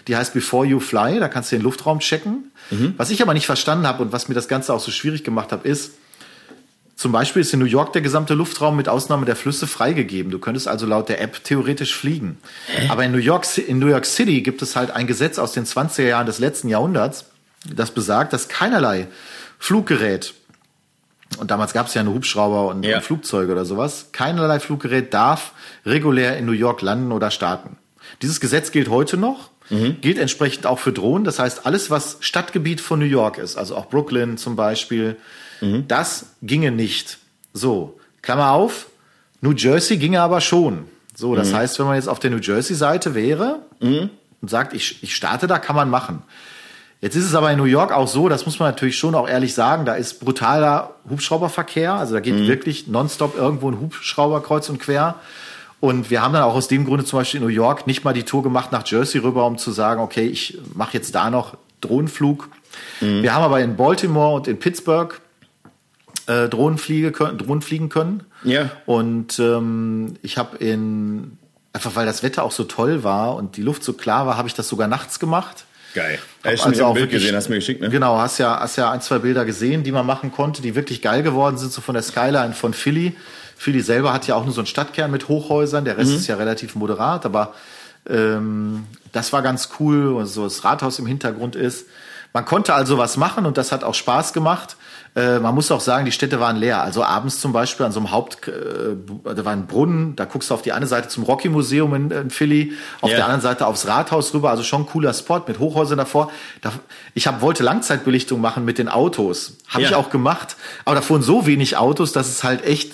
die heißt Before You Fly. Da kannst du den Luftraum checken. Mhm. Was ich aber nicht verstanden habe und was mir das Ganze auch so schwierig gemacht habe, ist, zum Beispiel ist in New York der gesamte Luftraum mit Ausnahme der Flüsse freigegeben. Du könntest also laut der App theoretisch fliegen. Hä? Aber in New, York, in New York City gibt es halt ein Gesetz aus den 20er Jahren des letzten Jahrhunderts, das besagt, dass keinerlei Fluggerät, und damals gab es ja nur Hubschrauber und, ja. und Flugzeuge oder sowas, keinerlei Fluggerät darf regulär in New York landen oder starten. Dieses Gesetz gilt heute noch. Mhm. Gilt entsprechend auch für Drohnen. Das heißt, alles, was Stadtgebiet von New York ist, also auch Brooklyn zum Beispiel, Mhm. Das ginge nicht. So, Klammer auf, New Jersey ginge aber schon. So, das mhm. heißt, wenn man jetzt auf der New Jersey-Seite wäre mhm. und sagt, ich, ich starte da, kann man machen. Jetzt ist es aber in New York auch so, das muss man natürlich schon auch ehrlich sagen, da ist brutaler Hubschrauberverkehr. Also da geht mhm. wirklich nonstop irgendwo ein Hubschrauber kreuz und quer. Und wir haben dann auch aus dem Grunde zum Beispiel in New York nicht mal die Tour gemacht nach Jersey rüber, um zu sagen, okay, ich mache jetzt da noch Drohnenflug. Mhm. Wir haben aber in Baltimore und in Pittsburgh äh, Drohnenfliege, Drohnen fliegen können. Ja. Und ähm, ich habe in, einfach weil das Wetter auch so toll war und die Luft so klar war, habe ich das sogar nachts gemacht. Geil. Hab ja, also auch Bild wirklich, gesehen, hast du mir geschickt, ne? Genau, hast ja, hast ja ein, zwei Bilder gesehen, die man machen konnte, die wirklich geil geworden sind, so von der Skyline von Philly. Philly selber hat ja auch nur so einen Stadtkern mit Hochhäusern, der Rest mhm. ist ja relativ moderat, aber ähm, das war ganz cool, so das Rathaus im Hintergrund ist. Man konnte also was machen und das hat auch Spaß gemacht. Äh, man muss auch sagen, die Städte waren leer. Also abends zum Beispiel an so einem Haupt, äh, da war ein Brunnen, da guckst du auf die eine Seite zum Rocky Museum in, in Philly, auf ja. der anderen Seite aufs Rathaus rüber, also schon ein cooler Spot mit Hochhäusern davor. Da, ich hab, wollte Langzeitbelichtung machen mit den Autos. Habe ja. ich auch gemacht. Aber da fuhren so wenig Autos, dass es halt echt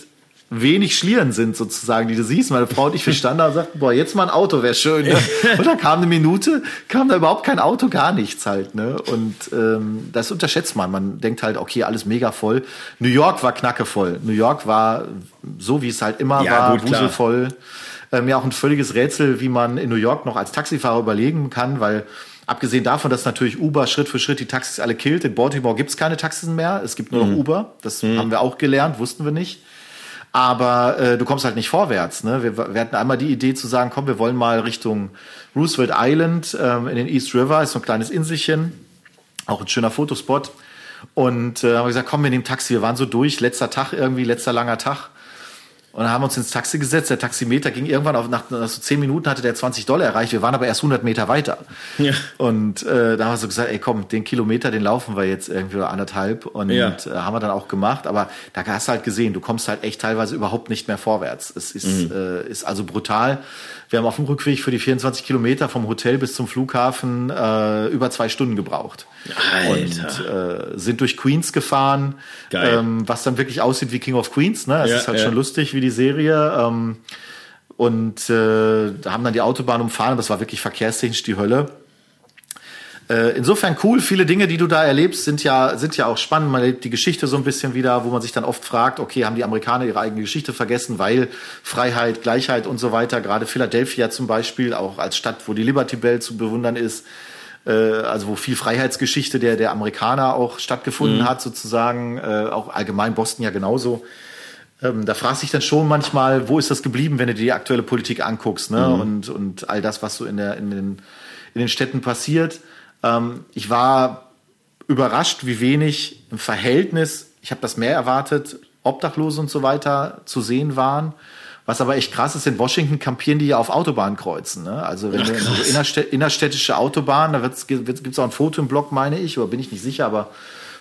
wenig Schlieren sind sozusagen, die du siehst. Meine Frau und ich, wir standen da und sagten, boah, jetzt mal ein Auto wäre schön. Ne? Und dann kam eine Minute, kam da überhaupt kein Auto, gar nichts halt. Ne? Und ähm, das unterschätzt man. Man denkt halt, okay, alles mega voll. New York war knackevoll. New York war so, wie es halt immer ja, war, gut, wuselvoll. Ähm, ja, auch ein völliges Rätsel, wie man in New York noch als Taxifahrer überlegen kann, weil Abgesehen davon, dass natürlich Uber Schritt für Schritt die Taxis alle killt. In Baltimore gibt es keine Taxis mehr. Es gibt nur noch mhm. Uber. Das mhm. haben wir auch gelernt, wussten wir nicht aber äh, du kommst halt nicht vorwärts. Ne? Wir, wir hatten einmal die Idee zu sagen, komm, wir wollen mal Richtung Roosevelt Island ähm, in den East River, ist so ein kleines Inselchen, auch ein schöner Fotospot. Und äh, haben wir gesagt, komm, wir nehmen Taxi. Wir waren so durch, letzter Tag irgendwie, letzter langer Tag. Und haben wir uns ins Taxi gesetzt. Der Taximeter ging irgendwann auf, nach, nach so zehn Minuten hatte der 20 Dollar erreicht. Wir waren aber erst 100 Meter weiter. Ja. Und äh, da haben wir so gesagt, ey komm, den Kilometer, den laufen wir jetzt irgendwie oder anderthalb. Und ja. äh, haben wir dann auch gemacht. Aber da hast du halt gesehen, du kommst halt echt teilweise überhaupt nicht mehr vorwärts. Es ist, mhm. äh, ist also brutal. Wir haben auf dem Rückweg für die 24 Kilometer vom Hotel bis zum Flughafen äh, über zwei Stunden gebraucht. Alter. Und äh, sind durch Queens gefahren, ähm, was dann wirklich aussieht wie King of Queens. Ne? Es ja, ist halt ja. schon lustig wie die Serie. Ähm, und äh, haben dann die Autobahn umfahren. Das war wirklich verkehrstechnisch die Hölle. Äh, insofern cool. Viele Dinge, die du da erlebst, sind ja, sind ja auch spannend. Man erlebt die Geschichte so ein bisschen wieder, wo man sich dann oft fragt, okay, haben die Amerikaner ihre eigene Geschichte vergessen, weil Freiheit, Gleichheit und so weiter, gerade Philadelphia zum Beispiel, auch als Stadt, wo die Liberty Bell zu bewundern ist, äh, also wo viel Freiheitsgeschichte der, der Amerikaner auch stattgefunden mhm. hat, sozusagen, äh, auch allgemein Boston ja genauso. Ähm, da fragst du dich dann schon manchmal, wo ist das geblieben, wenn du dir die aktuelle Politik anguckst, ne? Mhm. Und, und all das, was so in, der, in, den, in den Städten passiert. Ähm, ich war überrascht, wie wenig im Verhältnis, ich habe das mehr erwartet, Obdachlose und so weiter zu sehen waren. Was aber echt krass ist, in Washington kampieren die ja auf Autobahnkreuzen. Ne? Also wenn Ach, wir so innerstädtische Autobahn, da gibt es auch ein Foto im Blog, meine ich, oder bin ich nicht sicher, aber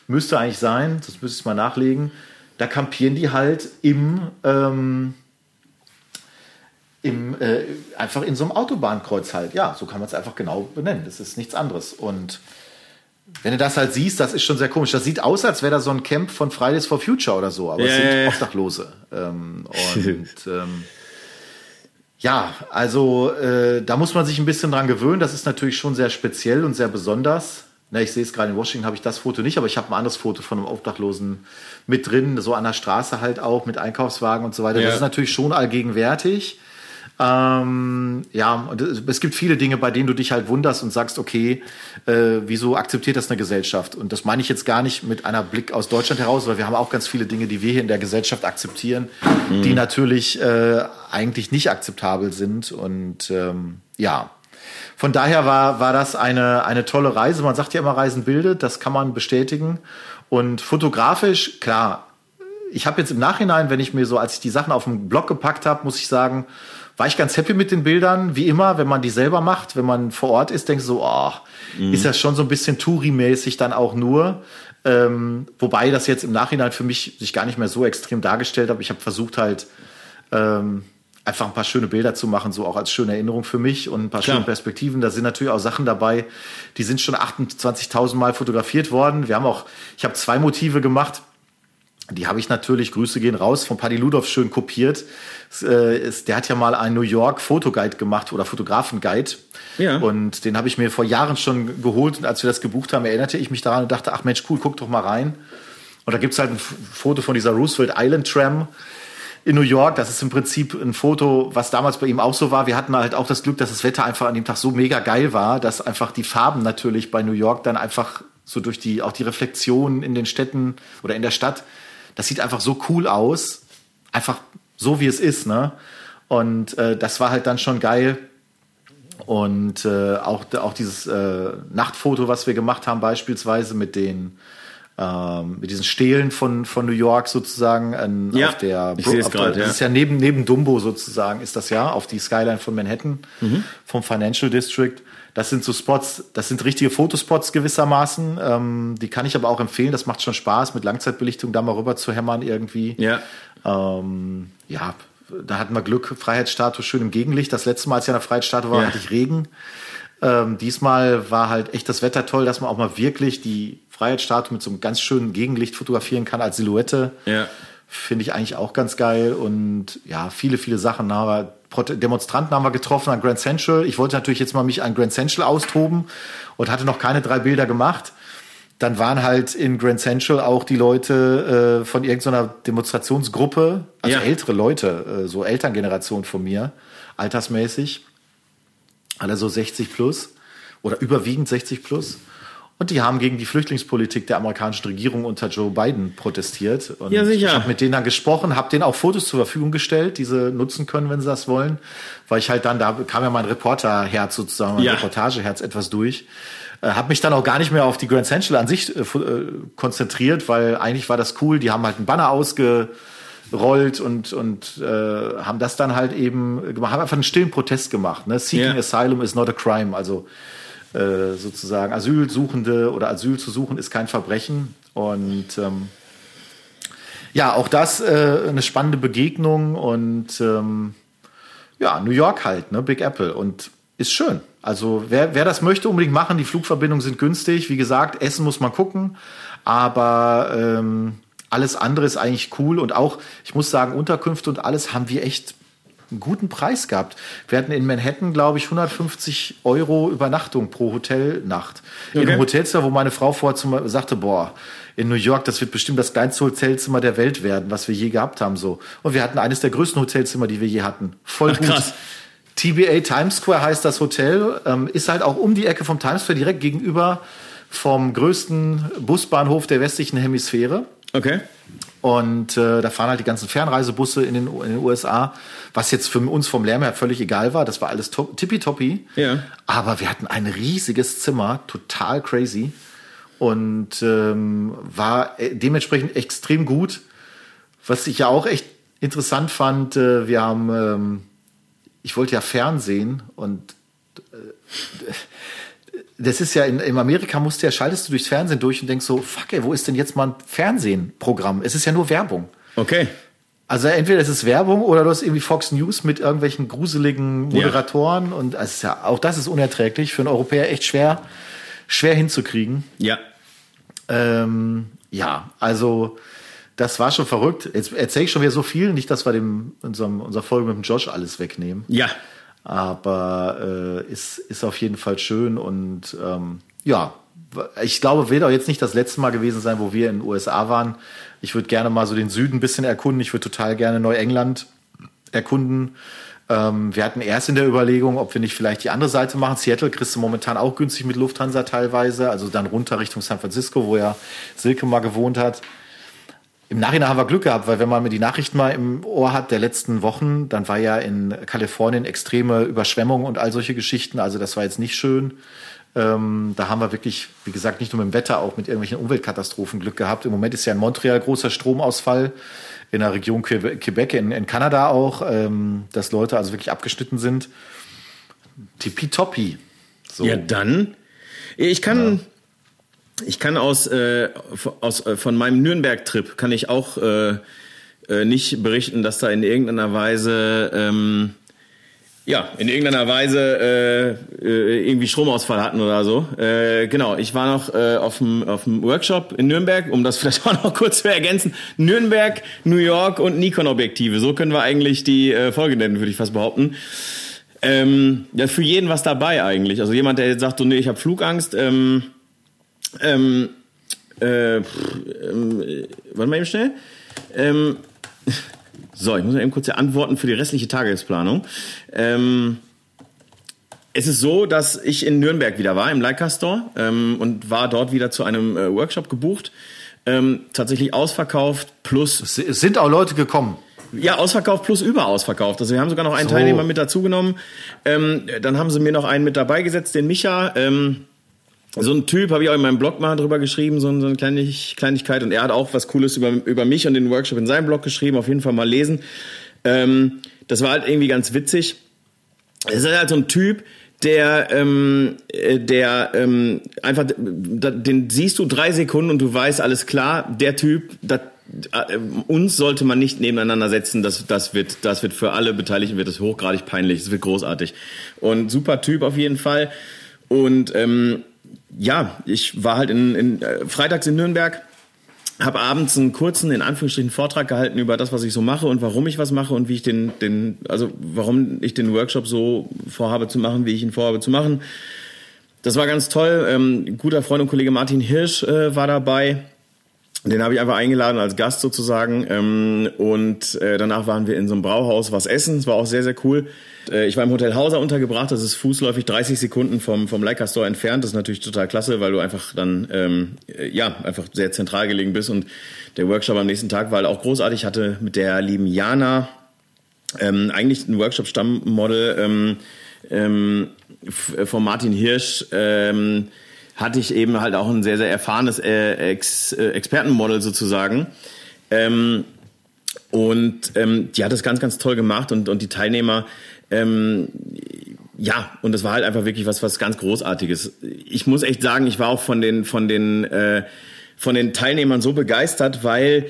müsste eigentlich sein, das müsste ich mal nachlegen. Da kampieren die halt im, ähm, im, äh, einfach in so einem Autobahnkreuz halt. Ja, so kann man es einfach genau benennen. Das ist nichts anderes. Und wenn du das halt siehst, das ist schon sehr komisch. Das sieht aus, als wäre da so ein Camp von Fridays for Future oder so, aber ja, es sind ja, Obdachlose. Ähm, und ähm, ja, also äh, da muss man sich ein bisschen dran gewöhnen. Das ist natürlich schon sehr speziell und sehr besonders. Na, ich sehe es gerade in Washington, habe ich das Foto nicht, aber ich habe ein anderes Foto von einem Obdachlosen mit drin, so an der Straße halt auch, mit Einkaufswagen und so weiter. Ja. Das ist natürlich schon allgegenwärtig. Ähm, ja, und es gibt viele Dinge, bei denen du dich halt wunderst und sagst, okay, äh, wieso akzeptiert das eine Gesellschaft? Und das meine ich jetzt gar nicht mit einer Blick aus Deutschland heraus, weil wir haben auch ganz viele Dinge, die wir hier in der Gesellschaft akzeptieren, mhm. die natürlich äh, eigentlich nicht akzeptabel sind. Und ähm, ja, von daher war, war das eine, eine tolle Reise. Man sagt ja immer, Reisen bildet, das kann man bestätigen. Und fotografisch, klar, ich habe jetzt im Nachhinein, wenn ich mir so, als ich die Sachen auf den Blog gepackt habe, muss ich sagen, war ich ganz happy mit den Bildern, wie immer, wenn man die selber macht, wenn man vor Ort ist, denkst du so, oh, mhm. ist das schon so ein bisschen Touri-mäßig dann auch nur. Ähm, wobei das jetzt im Nachhinein für mich sich gar nicht mehr so extrem dargestellt hat. Ich habe versucht halt ähm, einfach ein paar schöne Bilder zu machen, so auch als schöne Erinnerung für mich und ein paar Klar. schöne Perspektiven. Da sind natürlich auch Sachen dabei, die sind schon 28.000 Mal fotografiert worden. Wir haben auch, ich habe zwei Motive gemacht die habe ich natürlich, Grüße gehen raus, von Paddy Ludolf schön kopiert. Äh, der hat ja mal einen New York Fotoguide gemacht oder Fotografenguide. Ja. Und den habe ich mir vor Jahren schon geholt. Und als wir das gebucht haben, erinnerte ich mich daran und dachte, ach Mensch, cool, guck doch mal rein. Und da gibt's halt ein Foto von dieser Roosevelt Island Tram in New York. Das ist im Prinzip ein Foto, was damals bei ihm auch so war. Wir hatten halt auch das Glück, dass das Wetter einfach an dem Tag so mega geil war, dass einfach die Farben natürlich bei New York dann einfach so durch die, auch die Reflexion in den Städten oder in der Stadt das sieht einfach so cool aus. Einfach so, wie es ist, ne? Und äh, das war halt dann schon geil. Und äh, auch, auch dieses äh, Nachtfoto, was wir gemacht haben, beispielsweise mit den ähm, mit diesen Stelen von, von New York sozusagen ähm, ja, auf der, ich auf grad, der das ist ja neben, neben Dumbo sozusagen, ist das ja, auf die Skyline von Manhattan, mhm. vom Financial District. Das sind so Spots, das sind richtige Fotospots gewissermaßen. Ähm, die kann ich aber auch empfehlen. Das macht schon Spaß, mit Langzeitbelichtung da mal rüber zu hämmern irgendwie. Ja. Ähm, ja, da hatten wir Glück, Freiheitsstatue schön im Gegenlicht. Das letzte Mal, als ich an der Freiheitsstatue war, ja. hatte ich Regen. Ähm, diesmal war halt echt das Wetter toll, dass man auch mal wirklich die Freiheitsstatue mit so einem ganz schönen Gegenlicht fotografieren kann als Silhouette. Ja. Finde ich eigentlich auch ganz geil. Und ja, viele, viele Sachen. Aber Demonstranten haben wir getroffen an Grand Central. Ich wollte natürlich jetzt mal mich an Grand Central austoben und hatte noch keine drei Bilder gemacht. Dann waren halt in Grand Central auch die Leute äh, von irgendeiner Demonstrationsgruppe, also ja. ältere Leute, äh, so Elterngeneration von mir, altersmäßig, alle so 60 plus oder überwiegend 60 plus. Und die haben gegen die Flüchtlingspolitik der amerikanischen Regierung unter Joe Biden protestiert. Und ja, sicher. Ich habe mit denen dann gesprochen, habe denen auch Fotos zur Verfügung gestellt, die sie nutzen können, wenn sie das wollen. Weil ich halt dann, da kam ja mein Reporterherz sozusagen, mein ja. Reportageherz etwas durch. Äh, habe mich dann auch gar nicht mehr auf die Grand Central an sich äh, äh, konzentriert, weil eigentlich war das cool. Die haben halt einen Banner ausgerollt und, und äh, haben das dann halt eben gemacht, haben einfach einen stillen Protest gemacht. Ne? Seeking ja. Asylum is not a crime. Also äh, sozusagen Asylsuchende oder Asyl zu suchen ist kein Verbrechen. Und ähm, ja, auch das äh, eine spannende Begegnung und ähm, ja, New York halt, ne, Big Apple und ist schön. Also wer, wer das möchte, unbedingt machen. Die Flugverbindungen sind günstig. Wie gesagt, Essen muss man gucken, aber ähm, alles andere ist eigentlich cool und auch, ich muss sagen, Unterkünfte und alles haben wir echt einen guten Preis gehabt. Wir hatten in Manhattan, glaube ich, 150 Euro Übernachtung pro Hotelnacht. Okay. In einem Hotelzimmer, wo meine Frau vorher zum, sagte, boah, in New York, das wird bestimmt das kleinste Hotelzimmer der Welt werden, was wir je gehabt haben, so. Und wir hatten eines der größten Hotelzimmer, die wir je hatten. Voll Ach, gut. Krass. TBA Times Square heißt das Hotel, ähm, ist halt auch um die Ecke vom Times Square, direkt gegenüber vom größten Busbahnhof der westlichen Hemisphäre. Okay. Und äh, da fahren halt die ganzen Fernreisebusse in den, in den USA, was jetzt für uns vom Lärm her völlig egal war. Das war alles tippitoppi. Ja. Aber wir hatten ein riesiges Zimmer, total crazy. Und ähm, war äh, dementsprechend extrem gut. Was ich ja auch echt interessant fand, äh, wir haben, ähm, ich wollte ja Fernsehen und äh, das ist ja in, in Amerika musst du ja, schaltest du durchs Fernsehen durch und denkst so, fuck ey, wo ist denn jetzt mal ein Fernsehprogramm? Es ist ja nur Werbung. Okay. Also entweder es ist Werbung oder du hast irgendwie Fox News mit irgendwelchen gruseligen Moderatoren ja. und ist ja, auch das ist unerträglich für einen Europäer echt schwer, schwer hinzukriegen. Ja. Ähm, ja, also das war schon verrückt. Jetzt erzähle ich schon wieder so viel, nicht, dass wir dem unserem, unserer Folge mit dem Josh alles wegnehmen. Ja. Aber äh, ist, ist auf jeden Fall schön und ähm, ja, ich glaube, wird auch jetzt nicht das letzte Mal gewesen sein, wo wir in den USA waren. Ich würde gerne mal so den Süden ein bisschen erkunden. Ich würde total gerne Neuengland erkunden. Ähm, wir hatten erst in der Überlegung, ob wir nicht vielleicht die andere Seite machen. Seattle kriegst du momentan auch günstig mit Lufthansa teilweise, also dann runter Richtung San Francisco, wo ja Silke mal gewohnt hat. Im Nachhinein haben wir Glück gehabt, weil wenn man mir die Nachrichten mal im Ohr hat der letzten Wochen, dann war ja in Kalifornien extreme Überschwemmungen und all solche Geschichten. Also das war jetzt nicht schön. Ähm, da haben wir wirklich, wie gesagt, nicht nur mit dem Wetter, auch mit irgendwelchen Umweltkatastrophen Glück gehabt. Im Moment ist ja in Montreal großer Stromausfall in der Region Quebec, in, in Kanada auch, ähm, dass Leute also wirklich abgeschnitten sind. Tippitoppi. So. Ja, dann. Ich kann, ja. Ich kann aus, äh, aus äh, von meinem Nürnberg-Trip kann ich auch äh, äh, nicht berichten, dass da in irgendeiner Weise ähm, ja, in irgendeiner Weise äh, äh, irgendwie Stromausfall hatten oder so. Äh, genau, ich war noch äh, auf dem auf dem Workshop in Nürnberg, um das vielleicht auch noch kurz zu ergänzen. Nürnberg, New York und Nikon-Objektive. So können wir eigentlich die äh, Folge nennen, würde ich fast behaupten. Ähm, ja, für jeden was dabei eigentlich. Also jemand, der jetzt sagt, so, nee, ich habe Flugangst. Ähm, ähm, äh, pff, ähm, warte mal eben schnell. Ähm, so, ich muss mal eben kurz antworten für die restliche Tagesplanung. Ähm, es ist so, dass ich in Nürnberg wieder war, im Leica Store, ähm, und war dort wieder zu einem äh, Workshop gebucht. Ähm, tatsächlich ausverkauft plus. Es sind auch Leute gekommen. Ja, ausverkauft plus überausverkauft. Also wir haben sogar noch einen so. Teilnehmer mit dazugenommen. Ähm, dann haben sie mir noch einen mit dabei gesetzt, den Micha. Ähm, so ein Typ, habe ich auch in meinem Blog mal drüber geschrieben, so, so eine Kleinig Kleinigkeit. Und er hat auch was Cooles über, über mich und den Workshop in seinem Blog geschrieben. Auf jeden Fall mal lesen. Ähm, das war halt irgendwie ganz witzig. Es ist halt so ein Typ, der, ähm, äh, der ähm, einfach, den siehst du drei Sekunden und du weißt, alles klar, der Typ, das, äh, uns sollte man nicht nebeneinander setzen, das, das, wird, das wird für alle Beteiligten wird das hochgradig peinlich, das wird großartig. Und super Typ auf jeden Fall. Und ähm, ja, ich war halt in, in äh, freitags in Nürnberg, habe abends einen kurzen, in Anführungsstrichen, Vortrag gehalten über das, was ich so mache und warum ich was mache und wie ich den, den, also warum ich den Workshop so vorhabe zu machen, wie ich ihn vorhabe zu machen. Das war ganz toll. Ähm, guter Freund und Kollege Martin Hirsch äh, war dabei. Den habe ich einfach eingeladen als Gast sozusagen. Ähm, und äh, danach waren wir in so einem Brauhaus was essen. Es war auch sehr, sehr cool. Äh, ich war im Hotel Hauser untergebracht, das ist fußläufig 30 Sekunden vom, vom Leica Store entfernt. Das ist natürlich total klasse, weil du einfach dann, ähm, äh, ja, einfach sehr zentral gelegen bist. Und der Workshop am nächsten Tag war halt auch großartig. Ich hatte mit der lieben Jana ähm, eigentlich ein Workshop-Stammmodel ähm, ähm, von Martin Hirsch. Ähm, hatte ich eben halt auch ein sehr, sehr erfahrenes äh, Ex, äh, Expertenmodel sozusagen. Ähm, und ähm, die hat das ganz, ganz toll gemacht und, und die Teilnehmer ähm, ja, und das war halt einfach wirklich was, was ganz Großartiges. Ich muss echt sagen, ich war auch von den, von den, äh, von den Teilnehmern so begeistert, weil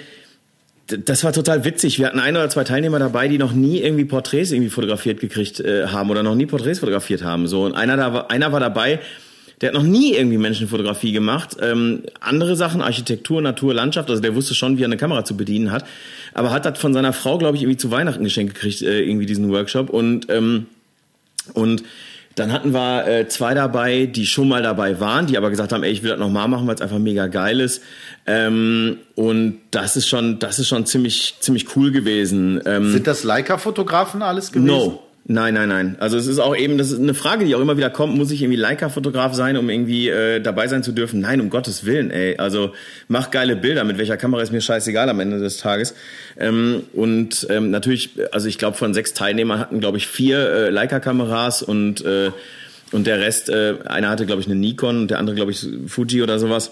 das war total witzig. Wir hatten ein oder zwei Teilnehmer dabei, die noch nie irgendwie Porträts irgendwie fotografiert gekriegt äh, haben oder noch nie Porträts fotografiert haben. So und einer da einer war dabei, der hat noch nie irgendwie Menschenfotografie gemacht. Ähm, andere Sachen, Architektur, Natur, Landschaft, also der wusste schon, wie er eine Kamera zu bedienen hat. Aber hat das von seiner Frau, glaube ich, irgendwie zu Weihnachten geschenkt gekriegt, äh, irgendwie diesen Workshop. Und, ähm, und dann hatten wir äh, zwei dabei, die schon mal dabei waren, die aber gesagt haben, ey, ich will das nochmal machen, weil es einfach mega geil ist. Ähm, und das ist schon, das ist schon ziemlich, ziemlich cool gewesen. Ähm, Sind das Leica-Fotografen alles gewesen? No, Nein, nein, nein. Also es ist auch eben, das ist eine Frage, die auch immer wieder kommt, muss ich irgendwie Leica-Fotograf sein, um irgendwie äh, dabei sein zu dürfen? Nein, um Gottes Willen, ey. Also mach geile Bilder, mit welcher Kamera ist mir scheißegal am Ende des Tages. Ähm, und ähm, natürlich, also ich glaube, von sechs Teilnehmern hatten, glaube ich, vier äh, Leica-Kameras und, äh, und der Rest, äh, einer hatte, glaube ich, eine Nikon und der andere, glaube ich, Fuji oder sowas.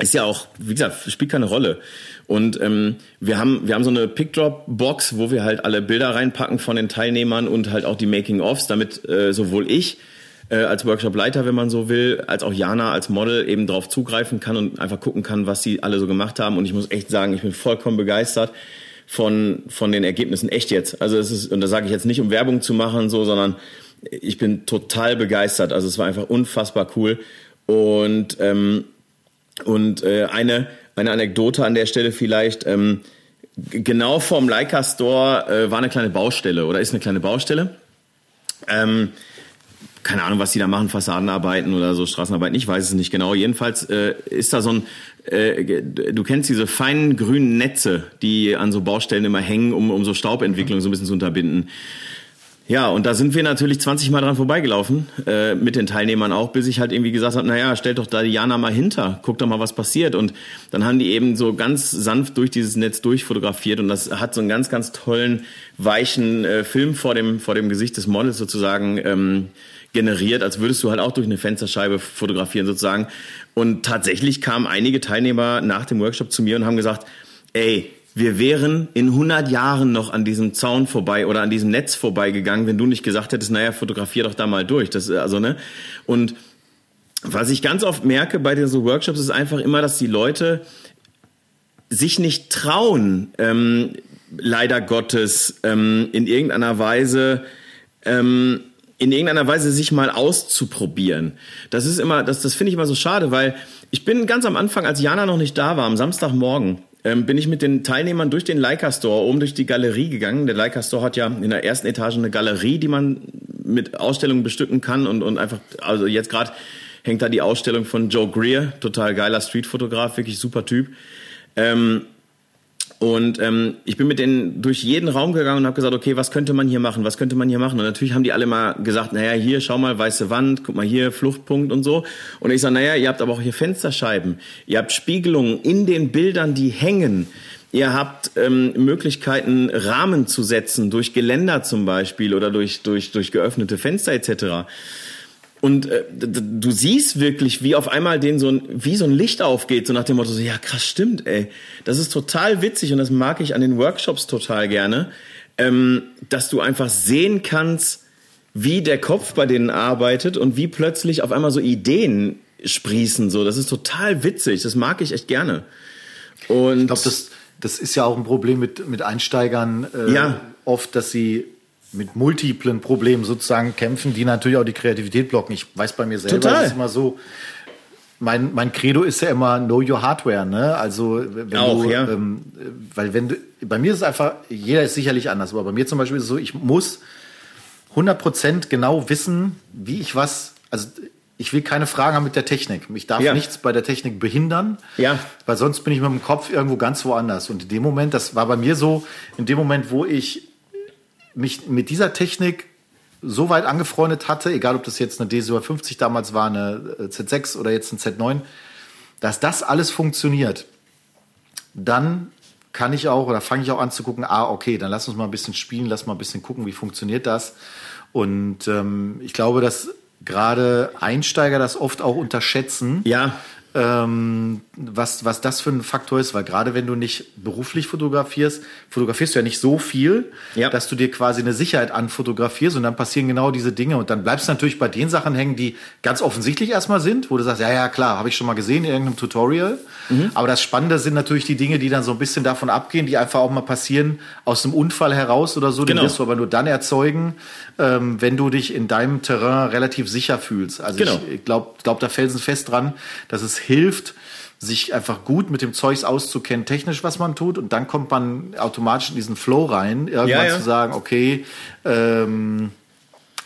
Ist ja auch, wie gesagt, spielt keine Rolle. Und ähm, wir haben wir haben so eine Pickdrop-Box, wo wir halt alle Bilder reinpacken von den Teilnehmern und halt auch die Making-ofs, damit äh, sowohl ich äh, als Workshop-Leiter, wenn man so will, als auch Jana als Model eben drauf zugreifen kann und einfach gucken kann, was sie alle so gemacht haben. Und ich muss echt sagen, ich bin vollkommen begeistert von von den Ergebnissen. Echt jetzt. Also es ist und da sage ich jetzt nicht, um Werbung zu machen, so, sondern ich bin total begeistert. Also es war einfach unfassbar cool und ähm, und äh, eine eine Anekdote an der Stelle vielleicht. Ähm, genau vorm Leica Store äh, war eine kleine Baustelle oder ist eine kleine Baustelle. Ähm, keine Ahnung, was die da machen, Fassadenarbeiten oder so, Straßenarbeiten, ich weiß es nicht genau. Jedenfalls äh, ist da so ein, äh, du kennst diese feinen grünen Netze, die an so Baustellen immer hängen, um, um so Staubentwicklung so ein bisschen zu unterbinden. Ja, und da sind wir natürlich 20 Mal dran vorbeigelaufen, äh, mit den Teilnehmern auch, bis ich halt irgendwie gesagt habe, naja, stellt doch da Jana mal hinter, guck doch mal, was passiert. Und dann haben die eben so ganz sanft durch dieses Netz durchfotografiert und das hat so einen ganz, ganz tollen, weichen äh, Film vor dem, vor dem Gesicht des Models sozusagen ähm, generiert, als würdest du halt auch durch eine Fensterscheibe fotografieren sozusagen. Und tatsächlich kamen einige Teilnehmer nach dem Workshop zu mir und haben gesagt, ey, wir wären in 100 Jahren noch an diesem Zaun vorbei oder an diesem Netz vorbeigegangen, wenn du nicht gesagt hättest, naja, fotografier doch da mal durch. Das, also, ne? Und was ich ganz oft merke bei den so Workshops ist einfach immer, dass die Leute sich nicht trauen, ähm, leider Gottes, ähm, in irgendeiner Weise ähm, in irgendeiner Weise sich mal auszuprobieren. Das ist immer, das, das finde ich immer so schade, weil ich bin ganz am Anfang, als Jana noch nicht da war, am Samstagmorgen, ähm, bin ich mit den Teilnehmern durch den Leica Store oben durch die Galerie gegangen. Der Leica Store hat ja in der ersten Etage eine Galerie, die man mit Ausstellungen bestücken kann und, und einfach, also jetzt gerade hängt da die Ausstellung von Joe Greer, total geiler Streetfotograf, wirklich super Typ. Ähm, und ähm, ich bin mit denen durch jeden Raum gegangen und habe gesagt, okay, was könnte man hier machen, was könnte man hier machen? Und natürlich haben die alle mal gesagt, naja, hier, schau mal, weiße Wand, guck mal hier, Fluchtpunkt und so. Und ich sage, naja, ihr habt aber auch hier Fensterscheiben, ihr habt Spiegelungen in den Bildern, die hängen. Ihr habt ähm, Möglichkeiten, Rahmen zu setzen, durch Geländer zum Beispiel oder durch, durch, durch geöffnete Fenster etc. Und äh, du siehst wirklich, wie auf einmal den so ein, wie so ein Licht aufgeht, so nach dem Motto, so, ja krass, stimmt, ey. Das ist total witzig und das mag ich an den Workshops total gerne, ähm, dass du einfach sehen kannst, wie der Kopf bei denen arbeitet und wie plötzlich auf einmal so Ideen sprießen. So, das ist total witzig. Das mag ich echt gerne. Und ich glaube, das, das ist ja auch ein Problem mit, mit Einsteigern äh, ja. oft, dass sie mit multiplen Problemen sozusagen kämpfen, die natürlich auch die Kreativität blocken. Ich weiß bei mir selber, Total. ist immer so, mein, mein Credo ist ja immer Know Your Hardware, ne? Also wenn auch, du, ja. ähm, weil wenn du, bei mir ist es einfach, jeder ist sicherlich anders, aber bei mir zum Beispiel ist es so, ich muss 100% genau wissen, wie ich was, also ich will keine Fragen haben mit der Technik. Ich darf ja. nichts bei der Technik behindern, ja. weil sonst bin ich mit dem Kopf irgendwo ganz woanders. Und in dem Moment, das war bei mir so, in dem Moment, wo ich mich mit dieser Technik so weit angefreundet hatte, egal ob das jetzt eine D750 damals war, eine äh, Z6 oder jetzt ein Z9, dass das alles funktioniert, dann kann ich auch oder fange ich auch an zu gucken, ah, okay, dann lass uns mal ein bisschen spielen, lass mal ein bisschen gucken, wie funktioniert das. Und ähm, ich glaube, dass gerade Einsteiger das oft auch unterschätzen. Ja ähm, was, was das für ein Faktor ist, weil gerade wenn du nicht beruflich fotografierst, fotografierst du ja nicht so viel, ja. dass du dir quasi eine Sicherheit anfotografierst und dann passieren genau diese Dinge und dann bleibst du natürlich bei den Sachen hängen, die ganz offensichtlich erstmal sind, wo du sagst, ja, ja, klar, habe ich schon mal gesehen in irgendeinem Tutorial. Mhm. Aber das Spannende sind natürlich die Dinge, die dann so ein bisschen davon abgehen, die einfach auch mal passieren aus einem Unfall heraus oder so. Genau. Den wirst du aber nur dann erzeugen, ähm, wenn du dich in deinem Terrain relativ sicher fühlst. Also genau. ich glaube glaub da felsenfest dran, dass es hilft, sich einfach gut mit dem Zeugs auszukennen, technisch, was man tut. Und dann kommt man automatisch in diesen Flow rein, irgendwann ja, ja. zu sagen, okay, ähm,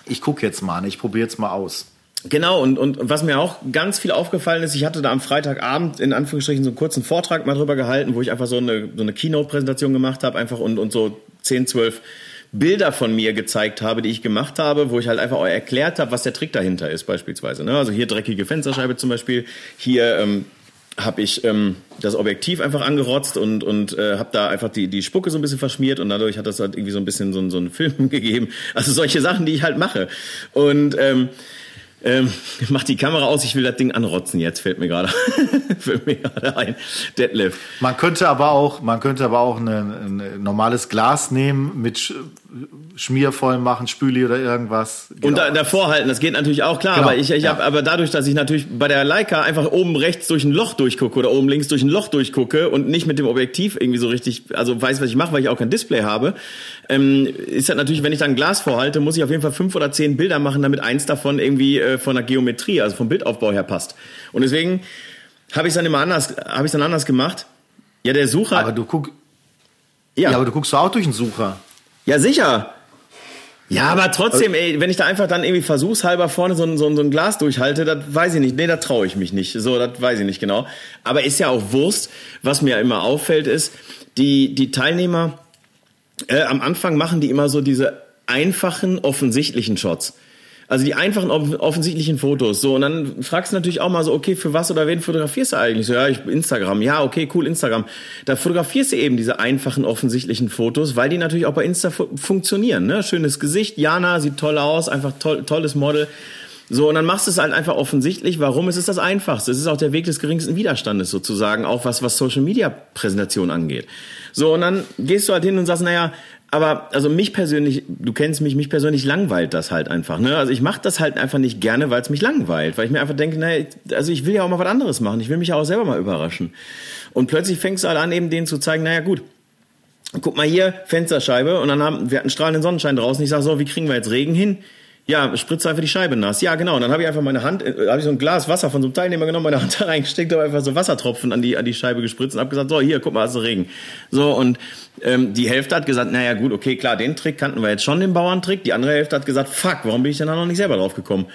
ich gucke jetzt mal, ne, ich probiere jetzt mal aus. Genau, und, und was mir auch ganz viel aufgefallen ist, ich hatte da am Freitagabend in Anführungsstrichen so einen kurzen Vortrag mal drüber gehalten, wo ich einfach so eine, so eine Keynote-Präsentation gemacht habe, einfach und, und so 10, 12 Bilder von mir gezeigt habe, die ich gemacht habe, wo ich halt einfach auch erklärt habe, was der Trick dahinter ist, beispielsweise. Ne? Also hier dreckige Fensterscheibe zum Beispiel, hier ähm, habe ich ähm, das Objektiv einfach angerotzt und, und äh, habe da einfach die, die Spucke so ein bisschen verschmiert und dadurch hat das halt irgendwie so ein bisschen so, so einen Film gegeben. Also solche Sachen, die ich halt mache. Und ähm, ähm, mach die Kamera aus, ich will das Ding anrotzen jetzt, fällt mir gerade fällt mir gerade ein. Deadlift. Man könnte aber auch, man könnte aber auch ein normales Glas nehmen mit schmiervoll machen, Spüli oder irgendwas. Genau. Und da, davor halten, das geht natürlich auch klar. Genau. Aber ich, ich ja. habe, aber dadurch, dass ich natürlich bei der Leica einfach oben rechts durch ein Loch durchgucke oder oben links durch ein Loch durchgucke und nicht mit dem Objektiv irgendwie so richtig, also weiß, was ich mache, weil ich auch kein Display habe, ähm, ist das natürlich, wenn ich da ein Glas vorhalte, muss ich auf jeden Fall fünf oder zehn Bilder machen, damit eins davon irgendwie äh, von der Geometrie, also vom Bildaufbau her passt. Und deswegen habe ich es dann immer anders, habe ich dann anders gemacht. Ja, der Sucher. Aber du guck. Ja. ja, aber du guckst auch durch den Sucher. Ja, sicher. Ja, aber trotzdem, ey, wenn ich da einfach dann irgendwie versuchshalber vorne so ein, so ein, so ein Glas durchhalte, das weiß ich nicht. Nee, da traue ich mich nicht. So, das weiß ich nicht genau. Aber ist ja auch Wurst. Was mir immer auffällt, ist, die, die Teilnehmer äh, am Anfang machen die immer so diese einfachen, offensichtlichen Shots. Also die einfachen offensichtlichen Fotos. So, und dann fragst du natürlich auch mal so, okay, für was oder wen fotografierst du eigentlich? So, ja, ich Instagram. Ja, okay, cool, Instagram. Da fotografierst du eben diese einfachen offensichtlichen Fotos, weil die natürlich auch bei Insta fu funktionieren. Ne? Schönes Gesicht, Jana sieht toll aus, einfach toll, tolles Model. So, und dann machst du es halt einfach offensichtlich. Warum? Es ist das Einfachste. Es ist auch der Weg des geringsten Widerstandes sozusagen, auch was, was Social Media Präsentation angeht. So, und dann gehst du halt hin und sagst, naja, aber also mich persönlich, du kennst mich, mich persönlich langweilt das halt einfach. Ne? Also ich mache das halt einfach nicht gerne, weil es mich langweilt, weil ich mir einfach denke, naja, also ich will ja auch mal was anderes machen. Ich will mich ja auch selber mal überraschen. Und plötzlich fängst du halt an, eben denen zu zeigen, naja gut, guck mal hier, Fensterscheibe und dann haben wir hatten strahlenden Sonnenschein draußen. Ich sage so, wie kriegen wir jetzt Regen hin? Ja, spritze einfach die Scheibe nass. Ja, genau. Und dann habe ich einfach meine Hand, äh, habe ich so ein Glas Wasser von so einem Teilnehmer genommen, meine Hand da reingesteckt, habe einfach so Wassertropfen an die an die Scheibe gespritzt und habe gesagt, so hier, guck mal, hast du Regen. So und ähm, die Hälfte hat gesagt, naja gut, okay, klar, den Trick kannten wir jetzt schon, den Bauerntrick. Die andere Hälfte hat gesagt, fuck, warum bin ich denn da noch nicht selber drauf gekommen?